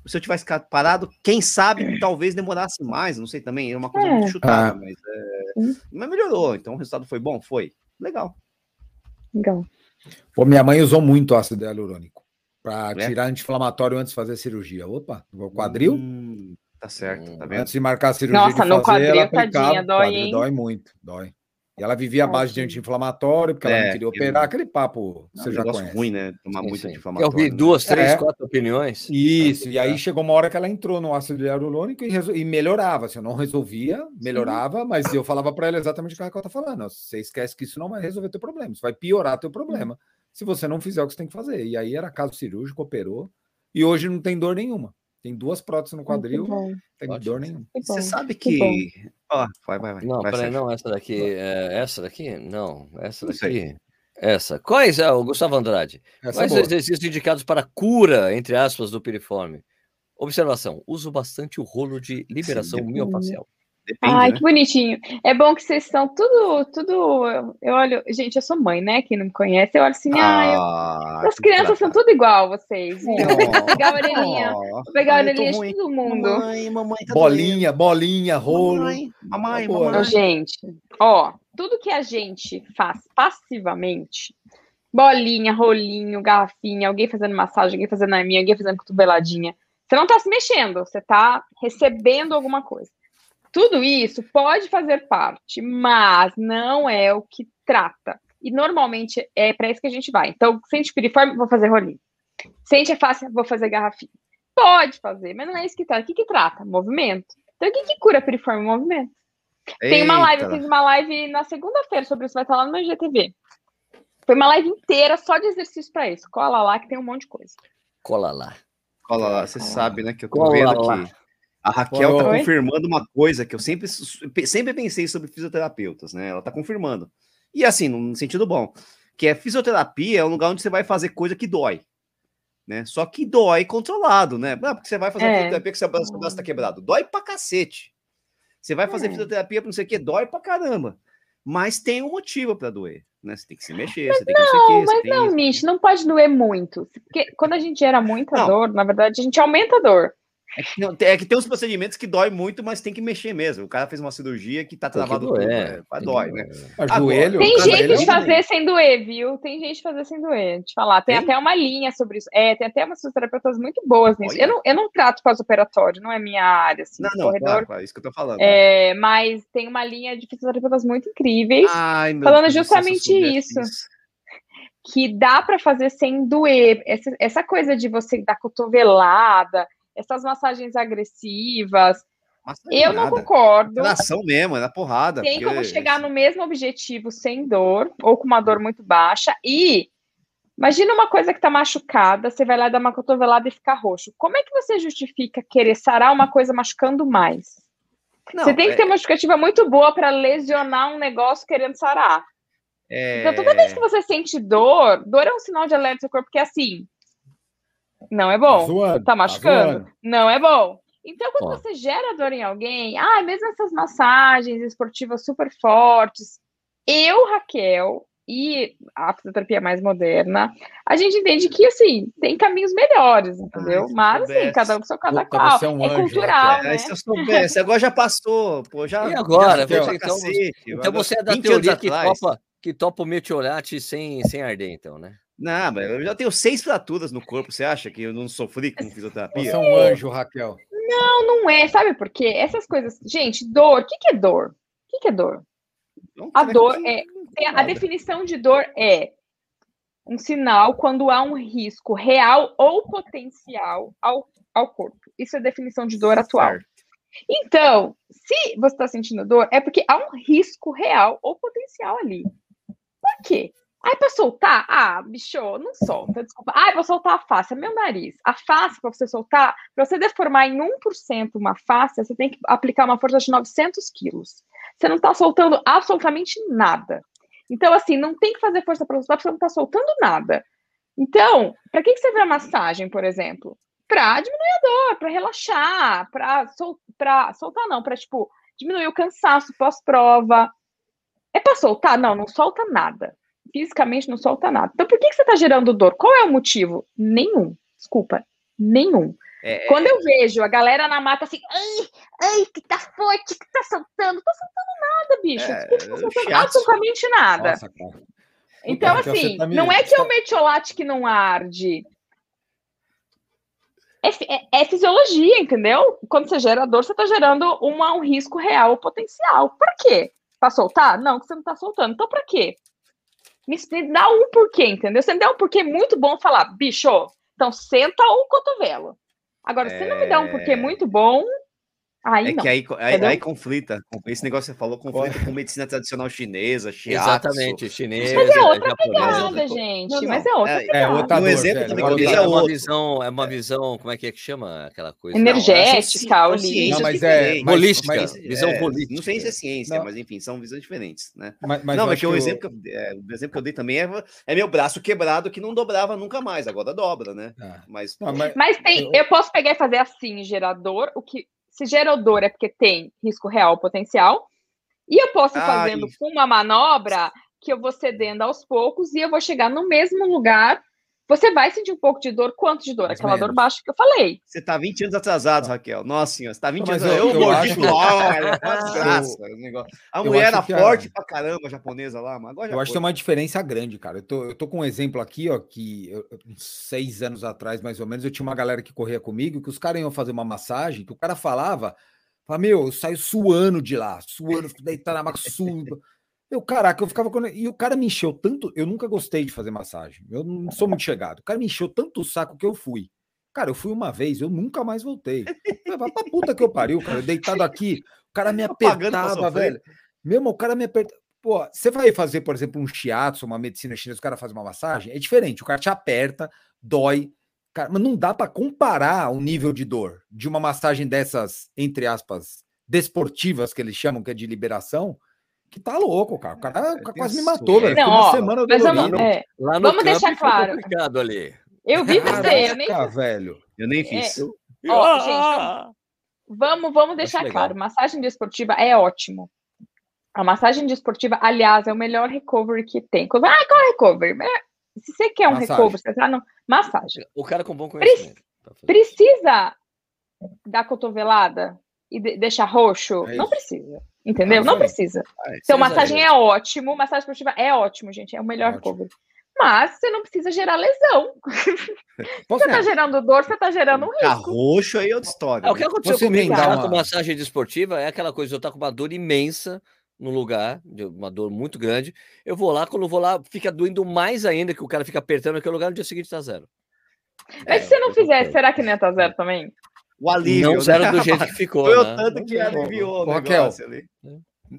Se eu tivesse ficado parado, quem sabe talvez demorasse mais, não sei também, é uma coisa É. muito chutada, Ah. mas, é, Hum. mas melhorou. Então o resultado foi bom? Foi. Legal. Legal. Pô, minha mãe usou muito ácido hialurônico para É? tirar anti-inflamatório antes de fazer a cirurgia. Opa, o quadril, Hum, tá certo, tá vendo? antes de marcar a cirurgia Nossa, de no fazer, ela quadril, aplicava. tadinha, dói, Quadril hein? Dói muito, dói. E ela vivia à base de anti-inflamatório, porque ela É, não queria aquele- operar, aquele papo, É um você já conhece. ruim, né? Tomar Sim, muito sim. anti-inflamatório. Eu vi né? duas, três, É. quatro opiniões. Isso, e aí chegou uma hora que ela entrou no ácido hialurônico e, resol- e melhorava. Se eu não resolvia, melhorava, mas eu falava para ela exatamente o que a Raquel tá falando. Você esquece que isso não vai resolver teu problema, isso vai piorar teu problema. Se você não fizer o que você tem que fazer. E aí era caso cirúrgico, operou, e hoje não tem dor nenhuma. Tem duas próteses no quadril, não tem Ótimo. dor nenhuma. Você sabe que que. Ó, vai, vai, vai. Não, vai, peraí, não, essa daqui, é, essa daqui? Não, essa daqui. Essa. Quais, é, o Gustavo Andrade? Essa é Quais boa. exercícios indicados para cura, entre aspas, do piriforme? Observação: uso bastante o rolo de liberação depende. miofacial. Depende, Ai, né? que bonitinho. É bom que vocês são tudo, tudo. eu- Eu olho, gente, eu sou mãe, né? Quem não me conhece, eu olho assim, Ah, as que crianças são tudo igual vocês. viu? Vou pegar a orelhinha, vou pegar a eu orelhinha de ruim. todo mundo. Mamãe, mamãe, tá Bolinha, bolinha, doendo. rolo. Mamãe, mamãe, Ô, mamãe. gente, ó, tudo que a gente faz passivamente, bolinha, rolinho, garrafinha, alguém fazendo massagem, alguém fazendo arminha, alguém fazendo cotoveladinha, você não tá se mexendo, você tá recebendo alguma coisa. Tudo isso pode fazer parte, mas não é o que trata. E normalmente é para isso que a gente vai. Então, sente piriforme, vou fazer rolinho. Sente é fácil, vou fazer garrafinha. Pode fazer, mas não é isso que trata. O que, que trata? Movimento. Então, o que, que cura piriforme? Movimento. Tem uma live, eu Eita. fiz uma live na segunda-feira sobre isso, vai estar lá no meu GTV. Foi uma live inteira só de exercício para isso. Cola lá que tem um monte de coisa. Cola lá. Olha lá, você sabe, né? Que eu tô Cola vendo lá. A Raquel tá confirmando uma coisa que eu sempre, sempre pensei sobre fisioterapeutas, né? Ela tá confirmando. E assim, num sentido bom, que é fisioterapia é um lugar onde você vai fazer coisa que dói. né? Só que dói controlado, né? Não, porque você vai fazer É. fisioterapia que seu braço, seu braço tá quebrado. Dói pra cacete. Você vai fazer É. fisioterapia pra não sei o que, dói pra caramba. Mas tem um motivo pra doer, né? Você tem que se mexer, você tem que não sei o Mas não, isso. Nietzsche, não pode doer muito. Porque quando a gente gera muita Não. dor, na verdade, a gente aumenta a dor. É que, não, tem- é que tem uns procedimentos que dói muito, mas tem que mexer mesmo. O cara fez uma cirurgia que tá travado tudo, né? Vai tem que dói, né? Agora, joelho, Tem jeito joelho de é fazer sem doer, viu? Tem jeito de fazer sem doer. Te falar. Tem, Tem? até uma linha sobre isso. É, tem até umas fisioterapeutas muito boas nisso. Olha. Eu não, eu não trato pós-operatório, não é minha área, assim, Não, não, corredor. claro, claro, é isso que eu tô falando. É, mas tem uma linha de fisioterapeutas muito incríveis Ai, meu falando Deus justamente soubesse isso. que dá para fazer sem doer. Essa, essa coisa de você dar cotovelada, essas massagens agressivas, Mas eu não nada. concordo. É na ação mesmo, é na porrada. Tem porque- como chegar no mesmo objetivo sem dor, ou com uma dor muito baixa, e imagina uma coisa que está machucada, você vai lá dar uma cotovelada e fica roxo. Como é que você justifica querer sarar uma coisa machucando mais? Não, você tem que é- ter uma justificativa muito boa para lesionar um negócio querendo sarar. é- Então, toda vez que você sente dor, dor é um sinal de alerta do seu corpo, porque assim, não é bom. zoando, Tá machucando? zoando. Não é bom. Então, quando Ó. você gera dor em alguém, ah, mesmo essas massagens esportivas super fortes, eu, Raquel, e a fisioterapia mais moderna, a gente entende que, assim, tem caminhos melhores, entendeu? Ai, Mas, assim, cada um com seu cada Puta, qual. você é um é anjo, cultural, né? É, se eu soubesse, agora já passou, pô, já. E agora? já Então- então cacete, Então você é da 20 anos teoria que topa, que topa o meteorate sem, sem arder, então, né? Não, mas eu já tenho seis fraturas no corpo. Você acha que eu não sofri com Você fisioterapia? é um anjo, Raquel. Não é, sabe por quê? Essas coisas. Gente, dor, o que, que é dor? O que, que é dor? Não, A dor é- a- definição de dor é um sinal quando há um risco real ou potencial ao, ao corpo. Isso é a definição de dor atual. Certo. Então, se você está sentindo dor, é porque há um risco real ou potencial ali. Por quê? Aí, para soltar, ah, bicho, não solta, desculpa. Eu vou soltar a face, é meu nariz. A face, para você soltar, para você deformar em 1% uma face, você tem que aplicar uma força de 900 quilos. Você não está soltando absolutamente nada. Então, assim, não tem que fazer força para soltar, porque você não está soltando nada. Então, para que, que serve a massagem, por exemplo? Para diminuir a dor, para relaxar, para sol soltar, não, para, tipo, diminuir o cansaço pós-prova. É para soltar? Não, não solta nada. Fisicamente não solta nada. Então, por que, que você está gerando dor? Qual é o motivo? Nenhum. Desculpa, nenhum. É, Quando eu vejo a galera na mata assim, ai, ai, que tá forte, que tá soltando, tá soltando nada, bicho. É, tá soltando absolutamente nada? Nossa, cara. Então, você assim, tá me- não é que é o tá- metiolate que não arde. É, é- é fisiologia, entendeu? Quando você gera dor, você tá gerando uma- um risco real ou potencial. Por quê? Pra soltar? Não, que você não tá soltando. Então, pra quê? Me, me dá um porquê, entendeu? Você me dá um porquê muito bom falar, bicho, então senta o cotovelo. Agora, se não me dá um porquê É. muito bom, aí é não. que aí, aí, aí conflita. Esse negócio que você falou conflita com medicina tradicional chinesa, shiatsu. Exatamente, chinês, Mas é outra pegada, gente. Não, não, Mas é outra é- É, outra dor, exemplo velho. também outra que eu É é uma visão, é uma visão, como é que é que chama aquela coisa? Energética, Não, holística. ciências Não, mas é- mas- Holística, mas- visão é, holística. Não sei se é ciência, Não. mas enfim, são visões diferentes, né? Mas, mas não, mas que o exemplo, que eu, é, o exemplo que eu dei também é, é meu braço quebrado que não dobrava nunca mais, agora dobra, né? Ah. Mas, Não, mas- Mas tem, eu posso pegar e fazer assim, gerador, o que se gerou dor é porque tem risco real potencial, e eu posso ir Ah, fazendo com uma manobra que eu vou cedendo aos poucos e eu vou chegar no mesmo lugar. Você vai sentir um pouco de dor, quanto de dor? Mais Aquela dor menos. baixa que eu falei. Você tá 20 anos atrasado, Raquel. Nossa senhora, você tá 20 Mas anos eu- atrasado. Eu, eu mordi acho- olha, uma desgraça. o negócio. A mulher era que forte pra caramba, a japonesa lá, mas agora já Eu acho que tem uma diferença grande, cara. Eu tô, eu tô com um exemplo aqui, ó, que eu- seis anos atrás, mais ou menos, eu tinha uma galera que corria comigo, que os caras iam fazer uma massagem, que o cara falava, falava, meu, eu saio suando de lá, suando, fico deitado na maca, suando. Eu, caraca, eu ficava. E o cara me encheu tanto, eu nunca gostei de fazer massagem, eu não sou muito chegado. O cara me encheu tanto o saco que eu fui. Cara, eu fui uma vez, eu nunca mais voltei. Vai pra puta que eu pariu, cara, eu deitado aqui, o cara me apertava, velho. Mesmo o cara me aperta. Pô, você vai fazer, por exemplo, um shiatsu, uma medicina chinesa, o cara faz uma massagem, é diferente. O cara te aperta, dói. Cara, mas não dá pra comparar o nível de dor de uma massagem dessas, entre aspas, desportivas que eles chamam, que é de liberação, que tá louco, cara. O cara, o cara tem quase me matou, velho. Não, ó, semana Mas vamos, é, Lá no Vamos deixar foi claro. ali. Eu vi você, eu nem. Caraca, velho. Eu nem fiz. É, Ó, gente, Vamos, vamos deixar claro, massagem desportiva é ótimo. A massagem desportiva, aliás, é o melhor recovery que tem. Ah, qual é recovery? É, Se você quer um Massagem. recovery, você tá no massagem. O cara com bom conhecimento. fazer. Precisa dar cotovelada e de- deixar roxo? É não precisa. Entendeu? É não precisa. Ah, Então, massagem é ótimo, massagem esportiva é ótimo, gente. É o melhor Ótimo. recovery. Mas você não precisa gerar lesão. Você tá ganhar? gerando dor, você tá gerando um Tá risco. roxo aí é outra história. É, o que aconteceu Você comigo já uma- com massagem desportiva é aquela coisa, eu tô com uma dor imensa no lugar, de uma dor muito grande. Eu vou lá, quando eu vou lá, fica doendo mais ainda, que o cara fica apertando aquele lugar, no dia seguinte tá zero. Mas se você não fizer, será que não ia tá zero também? O alívio. Não zero né? do jeito que ficou, Foi o né? tanto que aliviou o Raquel. ali.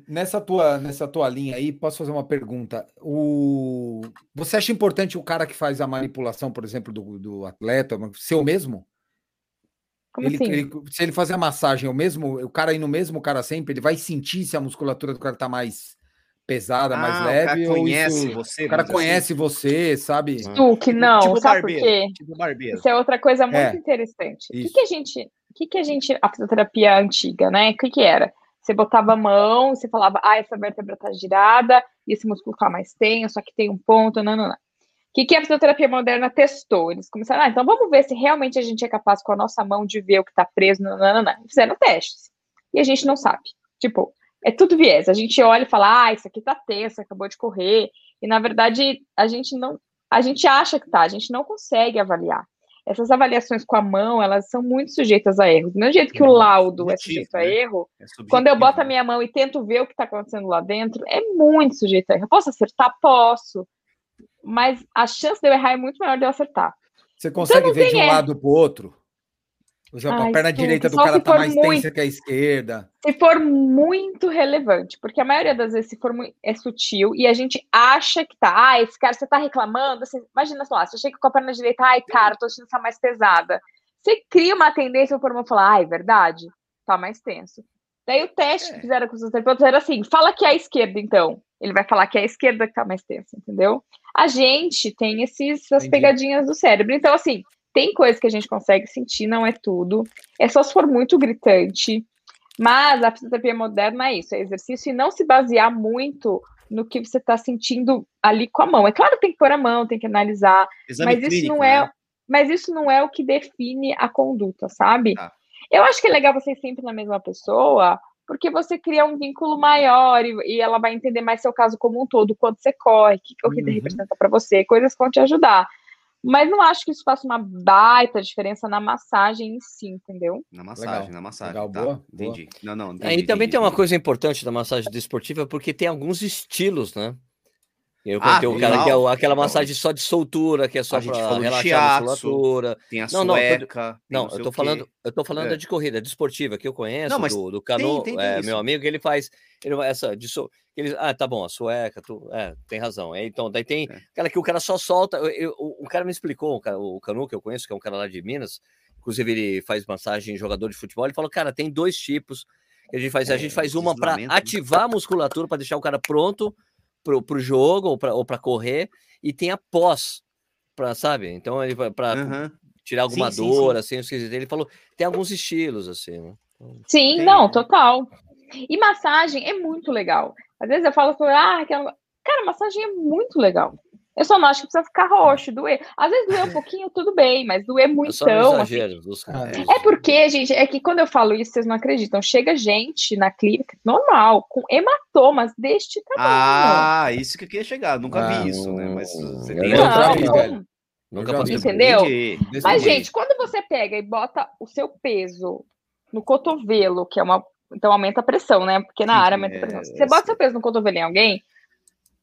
Nessa tua, nessa tua linha aí, posso fazer uma pergunta? O... Você acha importante o cara que faz a manipulação, por exemplo, do, do atleta, ser o mesmo? Como Ele- assim? ele- se ele fazer a massagem, é o mesmo, o cara ir no mesmo cara sempre, ele vai sentir se a musculatura do cara tá mais pesada, mais Ah, o leve, cara ou conhece isso- você. o cara dizer conhece você, sabe? Ah. Duque, não, tipo sabe por barbeiro. quê? assim, Tipo barbeiro. Isso é outra coisa muito É, interessante. O que, que a gente. O que, que a gente. A fisioterapia antiga, né? O que, que era? Você botava a mão, você falava, ah, essa vértebra tá girada, e esse músculo tá mais tenso, só que tem um ponto, não, não, não. O que, que a fisioterapia moderna testou? Eles começaram, ah, então vamos ver se realmente a gente é capaz com a nossa mão de ver o que tá preso, não, não, não, não. Fizeram testes. E a gente não sabe. Tipo, é tudo viés. A gente olha e fala, ah, isso aqui tá tenso, acabou de correr. E na verdade, a gente não. A gente acha que tá, a gente não consegue avaliar. Essas avaliações com a mão, elas são muito sujeitas a erros. Do mesmo jeito que o Uhum. laudo é Subjetivo, sujeito a né? erro, É quando eu boto a né? minha mão e tento ver o que está acontecendo lá dentro, é muito sujeito a erro. Eu posso acertar? Posso. Mas a chance de eu errar é muito maior de eu acertar. Você consegue não ver de um erro. lado pro outro? A perna direita do só cara tá mais muito. tensa que a esquerda. Se for muito relevante, porque a maioria das vezes, se for muito, é sutil e a gente acha que tá, ah, esse cara, você tá reclamando, assim, imagina só, você chega com a perna direita, ai, cara, tô sentindo essa mais pesada. Você cria uma tendência para uma falar, ah, é verdade, tá mais tenso. Daí o teste que É. fizeram com os terapeutas era assim, fala que é a esquerda, então. Ele vai falar que é a esquerda que tá mais tensa, entendeu? A gente tem esses, essas Entendi. pegadinhas do cérebro. Então, assim, tem coisas que a gente consegue sentir, não é tudo. É só se for muito gritante. Mas a fisioterapia moderna é isso, é exercício e não se basear muito no que você está sentindo ali com a mão. É claro que tem que pôr a mão, tem que analisar, Exame mas isso clínico, não é, né? mas isso não é o que define a conduta, sabe? Tá. Eu acho que é legal você ir sempre na mesma pessoa, porque você cria um vínculo maior e, e ela vai entender mais seu caso como um todo, quanto você corre, o que a corrida Uhum. representa para você, coisas que vão te ajudar. Mas não acho que isso faça uma baita diferença na massagem em si, entendeu? Na massagem, Legal. na massagem. Legal, tá? boa, boa. Entendi. Não, não. É, Entendi, e também entendi, tem uma entendi. coisa importante da massagem desportiva, porque tem alguns estilos, né? Eu Ah, tem o cara que é aquela massagem só de soltura, que é só A gente falou de relaxar a shiatsu, musculatura. Tem a Não, não, eu tô- sueca. Não, eu tô falando, eu tô falando É. da de corrida, desportiva, que eu conheço, Não, mas do, do Cano, tem- tem é, meu amigo, que ele faz, ele essa de so, ele, ah, tá bom, a sueca, tu, é, tem razão. É, então, daí tem É. aquela que o cara só solta, eu- eu- o, o cara me explicou, o, cara- o Canu, que eu conheço, que é um cara lá de Minas, inclusive ele faz massagem em jogador de futebol, ele falou, cara, tem dois tipos que a gente faz, a É, gente faz uma para né? ativar a musculatura, para deixar o cara pronto pro, pro jogo ou para ou pra correr, e tem a pós, pra, sabe? Então ele vai para Aham. tirar alguma Sim, sim, dor, assim. Ele falou, tem alguns estilos, assim, né? Sim, Tem, não, total. E massagem é muito legal. Às vezes eu falo, ah, aquela... cara, massagem é muito legal. Eu só não acho que precisa ficar roxo, doer. Às vezes doer um pouquinho, tudo bem, mas doer É muito, assim, exagero. Dos, Ah, dos- É porque, gente, é que quando eu falo isso, vocês não acreditam. Chega gente na clínica, normal, com hematomas deste tamanho. Ah, isso que eu queria chegar. Nunca Ah, vi isso, né? Mas você tem vi, não, velho. Nunca passei Entendeu? Mas, gente, quando você pega e bota o seu peso no cotovelo, que é uma. Então aumenta a pressão, né? Porque na área aumenta a é, pressão. Se é você bota seu peso no cotovelo em alguém,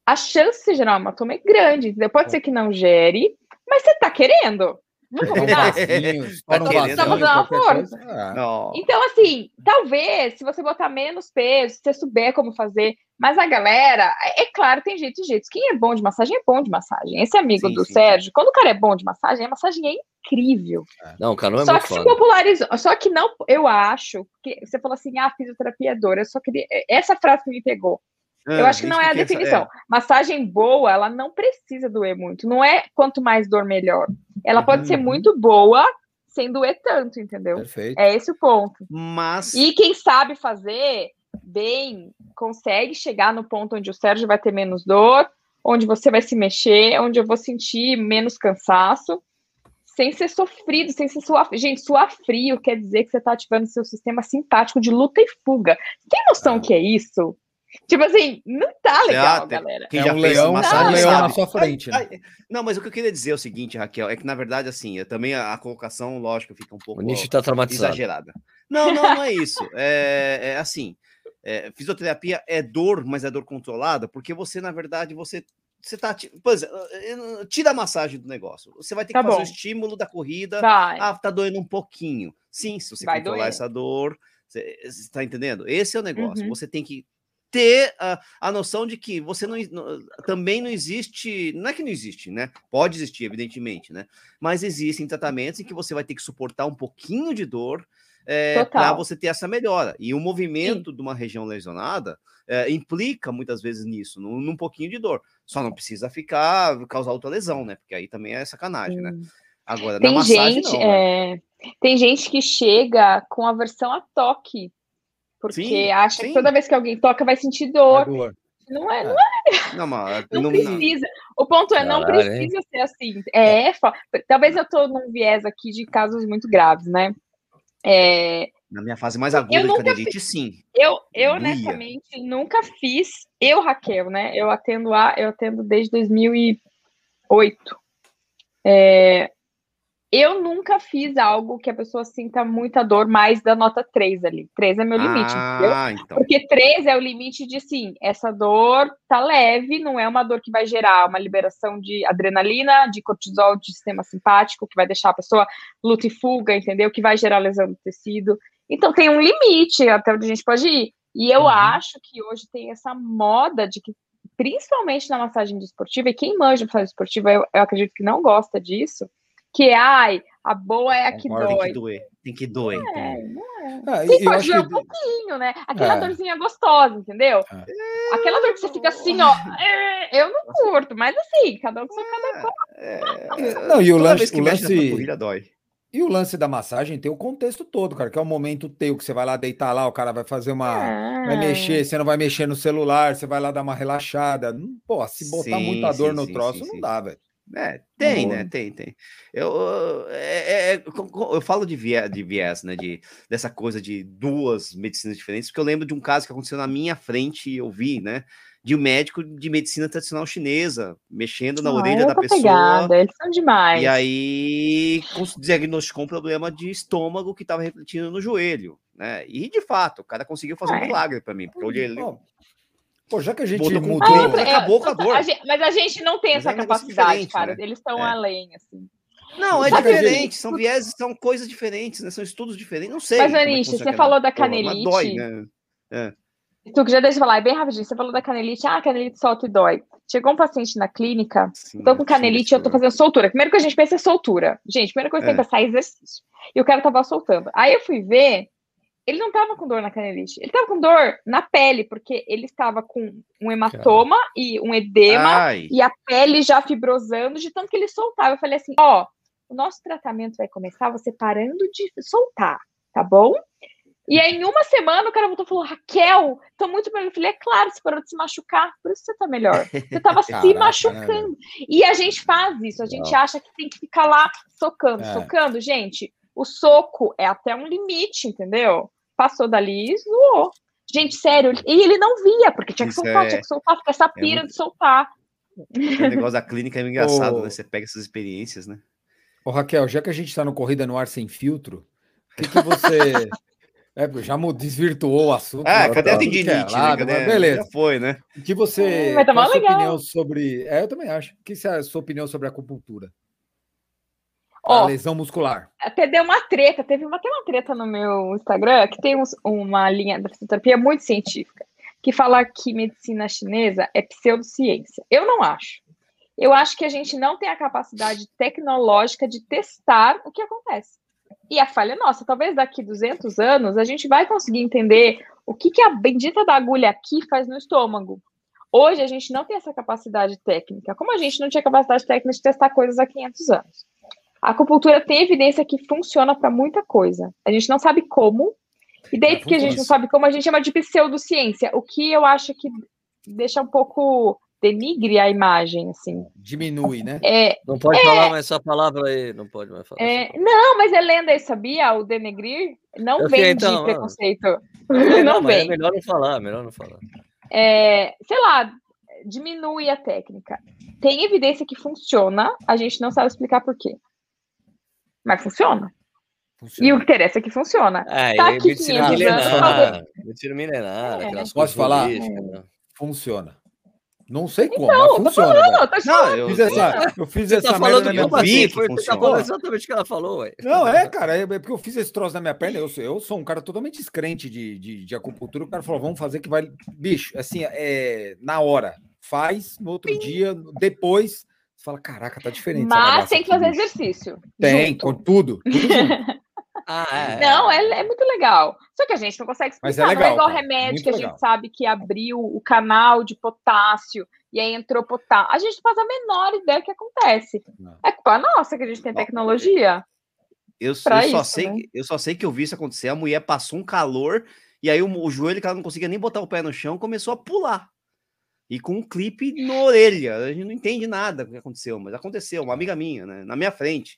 a chance de gerar um hematoma é grande. entendeu? Pode ser que não gere, mas você tá querendo. Vamos combinar? querendo, vasinho, tá fazendo uma força. Ah, Não. Então, assim, talvez, se você botar menos peso, se você souber como fazer, mas a galera, é é claro, tem jeito e jeitos. Quem é bom de massagem é bom de massagem. Esse amigo Sim, do sim, Sérgio, quando o cara é bom de massagem, a massagem é incrível. Não, o Canu é só muito que se foda. popularizou. Só que não, eu acho, que você falou assim, ah, fisioterapia é dor. Eu só queria. Essa frase que me pegou. Eu Ah, acho que não é a que eu queria definição. Massagem boa, ela não precisa doer muito. Não é quanto mais dor, melhor. ela pode ser Uhum. muito boa sem doer tanto, entendeu? Perfeito. É esse o ponto. Mas. E quem sabe fazer bem, consegue chegar no ponto onde o Sérgio vai ter menos dor, onde você vai se mexer, onde eu vou sentir menos cansaço, sem ser sofrido, sem ser suar. Gente, suar frio quer dizer que você está ativando seu sistema simpático de luta e fuga. Tem noção que é isso? Tipo assim, não tá legal, Ah, tem- galera. Quem é já um fez leão, massagem um leão na sua frente. né? Não, mas o que eu queria dizer é o seguinte, Raquel, é que na verdade, assim, eu também a, a colocação, lógico, fica um pouco O tá traumatizado. exagerada. Não, não, não é isso. É, é assim, é, fisioterapia é dor, mas é dor controlada, porque você, na verdade, você você tá, eh, tira a massagem do negócio. Você vai ter que Tá fazer bom. o estímulo da corrida. Vai. Ah, tá doendo um pouquinho. Sim, se você Vai controlar doer. essa dor, você está entendendo? Esse é o negócio. Uhum. Você tem que ter a, a noção de que você não, também não existe, não é que não existe, né? Pode existir, evidentemente, né? Mas existem tratamentos em que você vai ter que suportar um pouquinho de dor para Total. você ter essa melhora. E o movimento de uma região lesionada eh, implica muitas vezes nisso, num, num pouquinho de dor. Só não precisa ficar causar outra lesão, né? Porque aí também é sacanagem, né? Hum. Agora, na Tem massagem, gente, não, né? é, tem gente que chega com aversão a toque. Porque Sim, acha sim. que toda vez que alguém toca vai sentir É dor. dor. Não é, É. não é Não, mas Não, não- precisa. O ponto é, não Caralho, hein? precisa ser assim. É, fa- talvez eu tô num viés aqui de casos muito graves, né? É, na minha fase mais aguda de nunca canelite, sim. eu, eu honestamente nunca fiz. Eu, Raquel, né? Eu atendo a, eu atendo desde 2008. É, eu nunca fiz algo que a pessoa sinta muita dor mais da nota 3 ali. 3 é meu limite, entendeu? Ah, então. Porque 3 é o limite de sim, essa dor tá leve, não é uma dor que vai gerar uma liberação de adrenalina, de cortisol, de sistema simpático, que vai deixar a pessoa luta e fuga, entendeu? Que vai gerar lesão do tecido. Então tem um limite até onde a gente pode ir. E eu Uhum. acho que hoje tem essa moda de que, principalmente na massagem desportiva, e quem manja massagem desportiva, eu, eu acredito que não gosta disso, que é, ai, a boa é a que Concordo, Tem dói. que doer. Tem que doer. É, entendeu? não Ah, Sim, e eu pode doer um que pouquinho, né? Aquela É. dorzinha gostosa, entendeu? Aquela dor que você fica assim, ó. é, Eu não curto, mas assim, cada um com seu cada qual. É, Não, e o toda lance- que o mexe na lance- panturrilha dói. E o lance da massagem tem o contexto todo, cara, que é o momento teu, que você vai lá deitar lá, o cara vai fazer uma. Vai mexer, você não vai mexer no celular, você vai lá dar uma relaxada. Não- Pô, se botar Sim, muita dor sim, no sim, troço, sim, não sim. dá, velho. É, tem, Boa. né? Tem, tem. Eu, é- é- co- eu falo de viés, de viés, né? De, dessa coisa de duas medicinas diferentes, porque eu lembro de um caso que aconteceu na minha frente e eu vi, né? De um médico de medicina tradicional chinesa, mexendo na ah, orelha da pessoa. pegada, eles são demais. E aí diagnosticou um problema de estômago que estava refletindo no joelho, né? E de fato, o cara conseguiu fazer um É. milagre para mim, porque eu olhei ele. Pô, já que a gente mudou. mas é, acabou com a dor. gente- mas a gente não tem Mas essa é um capacidade, cara. né? Eles estão É. além, assim. Não, é a diferente, são vieses, são coisas diferentes, né? São estudos diferentes. Não sei. Mas, é funciona você falou da mas dói, canelite. né? Tu que já deixa eu falar, é bem rapidinho. Você falou da canelite. Ah, canelite solta e dói. Chegou um paciente na clínica Sim, Tô com sim, canelite, eu tô fazendo soltura. Primeiro que a gente pensa é soltura. Gente, primeira coisa que É. tem que pensar é exercício. E o cara tava soltando. Aí eu fui ver, ele não tava com dor na canelite. Ele tava com dor na pele, porque ele estava com um hematoma e um edema Ai, e a pele já fibrosando de tanto que ele soltava. Eu falei assim: ó, o nosso tratamento vai começar você parando de soltar, tá bom? E aí, em uma semana, o cara voltou e falou: Raquel, tô muito bem. Eu falei: é claro, você parou de se machucar, por isso você tá melhor. Você tava se Caraca, né, machucando. E a gente faz isso, a gente acha que tem que ficar lá socando, É. socando. Gente, o soco é até um limite, entendeu? Passou dali e zoou. Gente, sério, e ele não via, porque tinha que Isso soltar, é- tinha que soltar, fica essa pira muito- de soltar. o negócio da clínica é engraçado, Ô. né? Você pega essas experiências, né? Ô, Raquel, já que a gente tá no Corrida no Ar sem filtro, o que, que você. É, já desvirtuou o assunto. Ah, né, cadê a tudo que é tendinite, né? Cadê- beleza. Já foi, né? O que você. É, mas tá qual a mó sua legal. opinião sobre. É, eu também acho. O que é a sua opinião sobre a acupuntura? Ó, lesão muscular. até deu uma treta, teve uma, até uma treta no meu Instagram, que tem uns- uma linha da fisioterapia muito científica, que fala que medicina chinesa é pseudociência. Eu não acho. Eu acho que a gente não tem a capacidade tecnológica de testar o que acontece. E a falha é nossa. Talvez daqui 200 anos a gente vai conseguir entender o que, que a bendita da agulha aqui faz no estômago. Hoje a gente não tem essa capacidade técnica, como a gente não tinha capacidade técnica de testar coisas há 500 anos. A acupuntura tem evidência que funciona para muita coisa. A gente não sabe como, e daí, porque a gente não sabe como, a gente chama de pseudociência, o que eu acho que deixa um pouco denigre a imagem, assim. Diminui, né? É, Não pode É. falar mais essa palavra aí, não pode mais falar. é, não, mas é lenda aí, sabia? O denegrir não Eu vem sei, de então, ah. preconceito. É, não mas vem. É melhor não falar, melhor não falar. é, sei lá, diminui a técnica. Tem evidência que funciona, a gente não sabe explicar por quê. Mas funciona. Funciona. E o que interessa é que funciona. É, Tá e aqui medicina 500 anos, milenar, medicina milenar, É. aquelas Posso falar? né? Funciona. Não sei como, Não, mas eu tô funciona. falando, te Não, eu, Fiz essa, eu fiz Você essa tá merda falando na minha Foi, você tá falando exatamente o que ela falou, ué. Não, é, cara, é é porque eu fiz esse troço na minha perna. Eu, sou- eu sou um cara totalmente descrente de, de, de acupuntura. O cara falou, vamos fazer que vai. Bicho, assim, é na hora. Faz, no outro dia, depois. Você fala, caraca, tá diferente. Mas tem que fazer bicho." exercício. Tem, junto. com tudo. tudo. Ah, é. Não, é, é muito legal. Só que a gente não consegue explicar. Mas é não é legal, igual cara, remédio muito que a legal. gente sabe que abriu o canal de potássio e aí entrou potássio. A gente não faz a menor ideia do que acontece. Não. É culpa nossa que a gente tem tecnologia. eu, eu só isso, sei né? que, eu só sei que eu vi isso acontecer. A mulher passou um calor e aí o, o joelho que ela não conseguia nem botar o pé no chão começou a pular. E com um clipe na orelha. A gente não entende nada do que aconteceu, mas aconteceu. Uma amiga minha, né? Na minha frente.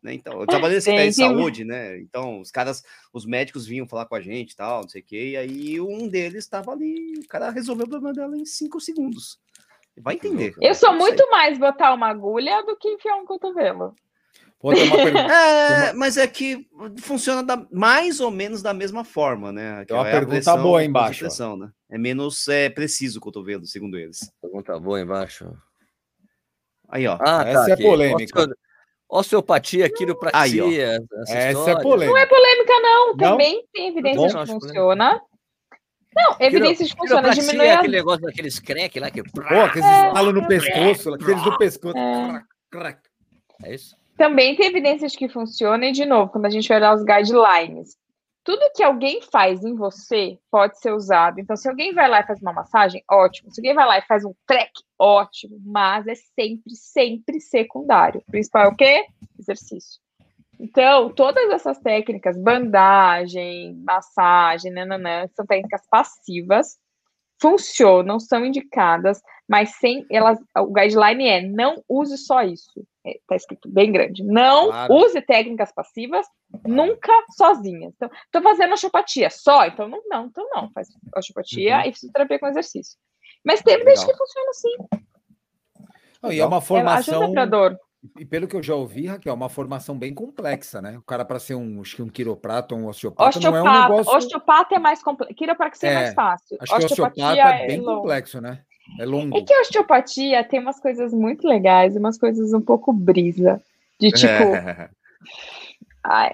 Né? Então, eu trabalhei nesse pé de saúde, né? Então, os caras, os médicos vinham falar com a gente e tal, não sei o quê. E aí um deles estava ali. O cara resolveu o problema dela em cinco segundos. Vai entender. Eu sou muito mais botar uma agulha do que enfiar um cotovelo. Tem uma pergunta. É, mas é que funciona da- mais ou menos da mesma forma, né? Que Tem uma é pergunta boa aí força de embaixo, pressão, né? É menos é, preciso o cotovelo, segundo eles. Pergunta boa embaixo. Aí, ó. Ah, Essa tá. é aqui. polêmica. Osteo- Osteopatia, quiropraxia. Aí, essa, Essa é polêmica. Não é polêmica, não. Não? Também tem evidência Bom. de que funciona. Não, evidência de que funciona. Quiropraxia Diminui é a aquele negócio daqueles crack lá que. Pô, aqueles estalos no pescoço, aqueles do pescoço. É. Crac, crac. É isso? Também tem evidências que funciona, e de novo, quando a gente olhar os guidelines, tudo que alguém faz em você pode ser usado. Então, se alguém vai lá e faz uma massagem, ótimo. Se alguém vai lá e faz um track, ótimo. Mas é sempre, sempre secundário. O principal é o quê? Exercício. Então, todas essas técnicas, bandagem, massagem, nananã, são técnicas passivas, funcionam, são indicadas, mas sem elas, o guideline é não use só isso. É, tá escrito bem grande. Não Claro. use técnicas passivas nunca sozinhas. Então, tô fazendo osteopatia só, então não, não, então não, faz osteopatia Uhum. e fisioterapia com exercício. Mas tem evidência Legal. que funciona sim. Não, e é uma É, formação. ajuda pra dor. E pelo que eu já ouvi, Raquel, é uma formação bem complexa, né? O cara, para ser um, acho que um quiroprata ou um osteopata, não é um Osteopata, negócio. osteopata é mais complexo. Quiropraxia é, É, mais fácil. Acho que osteopata é bem longo. complexo, né? É longo. É que a osteopatia tem umas coisas muito legais umas coisas um pouco brisa. De tipo, É. ai,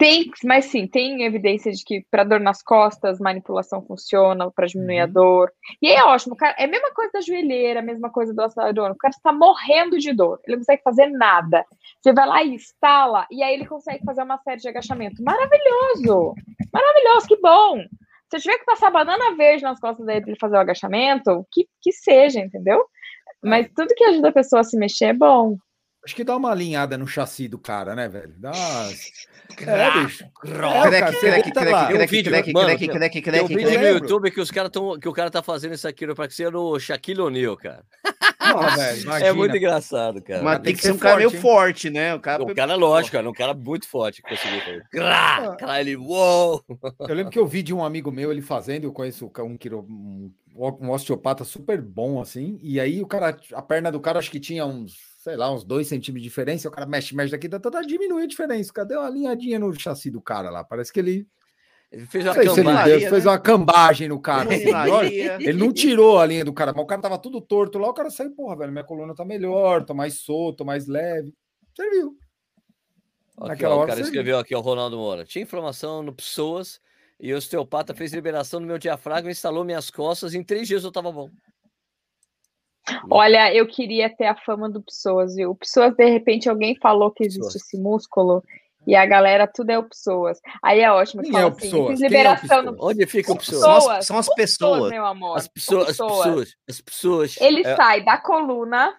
tem, mas sim, tem evidência de que para dor nas costas, manipulação funciona para diminuir a Uhum. dor. E aí é ótimo, cara, é a mesma coisa da joelheira, a mesma coisa do acelerador. O cara está morrendo de dor, ele não consegue fazer nada. Você vai lá e instala, e aí ele consegue fazer uma série de agachamento. Maravilhoso! Maravilhoso, que bom! Se eu tiver que passar banana verde nas costas dele para ele fazer o agachamento, que, que seja, entendeu? Mas tudo que ajuda a pessoa a se mexer é bom. Acho que dá uma alinhada no chassi do cara, né, velho? Dá. É, bicho. É, Tem um crack, vídeo, no. YouTube que os caras tão, que o cara tá fazendo essa quiropraxia no Shaquille O'Neal, cara. Não, velho, É muito engraçado, cara. Mas tem tem que que ser um cara meio forte, né? O cara. O cara, lógico, cara, um cara muito forte que conseguiu fazer. Crá, Cara, ele, uou! Eu lembro que eu vi de um amigo meu ele fazendo, eu conheço um, quiro, um, um osteopata super bom, assim, e aí o cara, a perna do cara acho que tinha uns, sei lá, uns dois centímetros de diferença, o cara mexe, mexe daqui, tá, tá, diminui a diferença, cadê uma alinhadinha no chassi do cara lá? Parece que ele, Ele fez uma cambada. deu, fez uma cambagem no cara. assim, ele não tirou a linha do cara, mas o cara tava tudo torto lá, o cara saiu, porra, velho, minha coluna tá melhor, tô mais solto, mais leve. Serviu. Aqui, Naquela ó, o hora cara serviu. escreveu aqui, ó, Ronaldo Moura. Tinha inflamação no psoas e o osteopata fez liberação no meu diafragma, instalou minhas costas, em três dias eu tava bom. Olha, eu queria ter a fama do Psoas, viu? O Psoas, de repente, alguém falou que existe Psoas. esse músculo e a galera, tudo é o Psoas. Aí é ótimo. Quem fala é o assim, Psoas? fiz Quem é o liberação no? Onde fica o psoas? São as- Pessoas, são as o pessoas. meu amor. As pessoas, as pessoas, as pessoas. Ele É, sai da coluna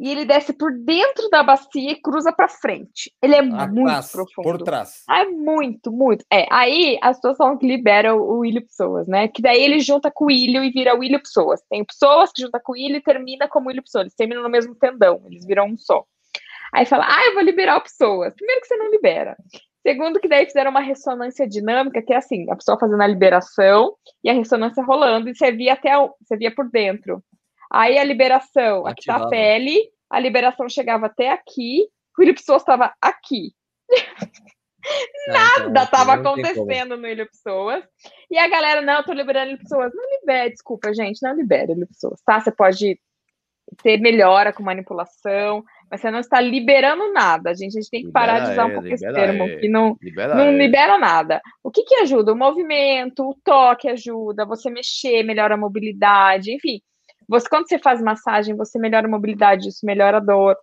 e ele desce por dentro da bacia e cruza para frente. Ele é Atrás, muito profundo. Por trás. É muito, muito. É, aí a situação que libera o, o William Pessoas, né? Que daí ele junta com o William e vira William Pessoas. Tem pessoas que junta com o William e termina como William Pessoas. Eles terminam no mesmo tendão, eles viram um só. Aí fala, ah, eu vou liberar o Pessoas. Primeiro que você não libera. Segundo que daí fizeram uma ressonância dinâmica, que é assim, a pessoa fazendo a liberação e a ressonância rolando, e você via até o, você via por dentro. Aí a liberação, aqui tá a pele, a liberação chegava até aqui, o William Pessoas estava aqui. Nada estava acontecendo no Ilha Pessoas. E a galera, não, eu tô liberando Ilha Pessoas. Não libere, desculpa, gente, não libere Ilha Pessoas, tá? Você pode ter melhora com manipulação, mas você não está liberando nada. A gente, a gente tem que parar Libera de usar um pouco esse libera termo, ele. que não, Libera não ele. libera nada. O que, que ajuda? O movimento, o toque ajuda, você mexer, melhora a mobilidade, enfim. Você, quando você faz massagem, você melhora a mobilidade, isso melhora a dor.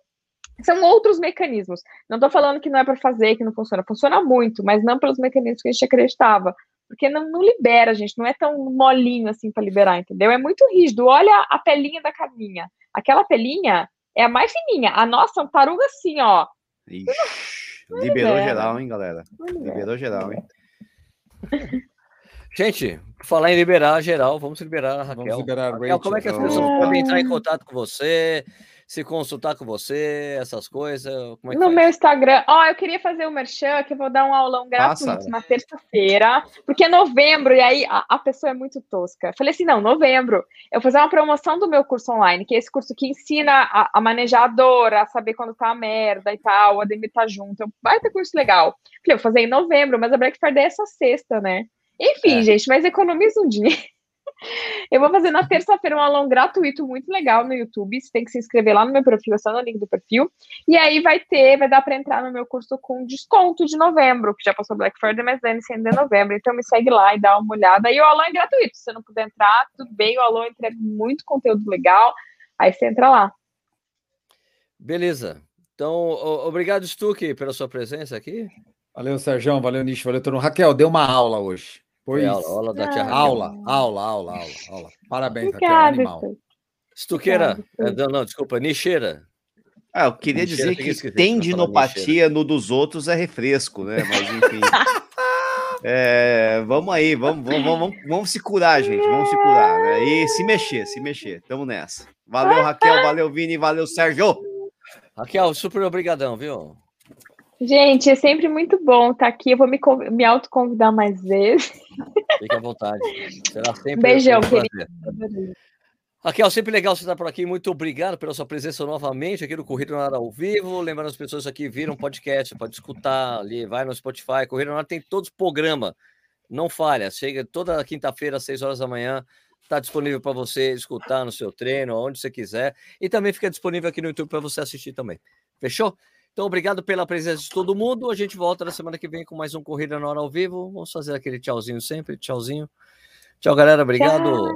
São outros mecanismos. Não estou falando que não é para fazer, que não funciona. Funciona muito, mas não pelos mecanismos que a gente acreditava. Porque não, não libera, gente. Não é tão molinho assim para liberar, entendeu? É muito rígido. Olha a pelinha da caminha. Aquela pelinha é a mais fininha. A nossa é uma taruga assim, ó. Ixi, liberou geral, hein, galera? Liberou geral, hein? Gente, falar em liberar geral, vamos liberar a Raquel. Vamos liberar a Raquel, como é que as Rachel. pessoas podem entrar em contato com você, se consultar com você, essas coisas? Como é que No faz? meu Instagram, ó, eu queria fazer o merchan, que eu vou dar um aulão gratuito Passa. na terça-feira, porque é novembro, e aí a, a pessoa é muito tosca. Falei assim, não, novembro, eu vou fazer uma promoção do meu curso online, que é esse curso que ensina a, a manejar a dor, a saber quando tá a merda e tal, o Ademir tá junto, vai ter curso legal. Falei, eu vou fazer em novembro, mas a Black Friday é essa sexta, né? Enfim, É. gente, mas economiza um dinheiro. Eu vou fazer na terça-feira um aulão gratuito muito legal no YouTube. Você tem que se inscrever lá no meu perfil, é só no link do perfil. E aí vai ter, vai dar para entrar no meu curso com desconto de novembro, que já passou Black Friday, mas dane ainda é novembro. Então me segue lá e dá uma olhada. E o aulão é gratuito. Se você não puder entrar, tudo bem. O aulão entrega muito conteúdo legal. Aí você entra lá. Beleza. Então, obrigado, Stuck, pela sua presença aqui. Valeu, Sérgio. Valeu, Nish. Valeu, todo mundo. Raquel, deu uma aula hoje. Pois. Foi aula, aula da tia Ah. Aula, aula, aula, aula, aula. Parabéns, Raquel. Obrigada, Animal. Stu. Stuqueira, Obrigada, eh, não, não, desculpa, Nicheira. Ah, eu queria Mentira, dizer tem que que falar tendinopatia no dos outros é refresco, né? Mas enfim. É, vamos aí, vamos, vamos, vamos, vamos se curar, gente. Vamos se curar. Né? E se mexer, se mexer. Tamo nessa. Valeu, Raquel, valeu, Vini, valeu, Sérgio. Raquel, super obrigadão, viu? Gente, é sempre muito bom estar aqui. Eu vou me, me autoconvidar mais vezes. Fique à vontade. Será sempre Beijão, um querido. Raquel, sempre legal você estar por aqui. Muito obrigado pela sua presença novamente aqui no Corrida na Hora ao vivo. Lembrando as pessoas aqui viram podcast, pode escutar ali, vai no Spotify. Corrida na Hora tem todos os programas. Não falha. Chega toda quinta-feira às 6 horas da manhã. Está disponível para você escutar no seu treino, onde você quiser. E também fica disponível aqui no YouTube para você assistir também. Fechou? Então, obrigado pela presença de todo mundo. A gente volta na semana que vem com mais um Corrida na Hora ao vivo. Vamos fazer aquele tchauzinho sempre. Tchauzinho. Tchau, galera. Obrigado.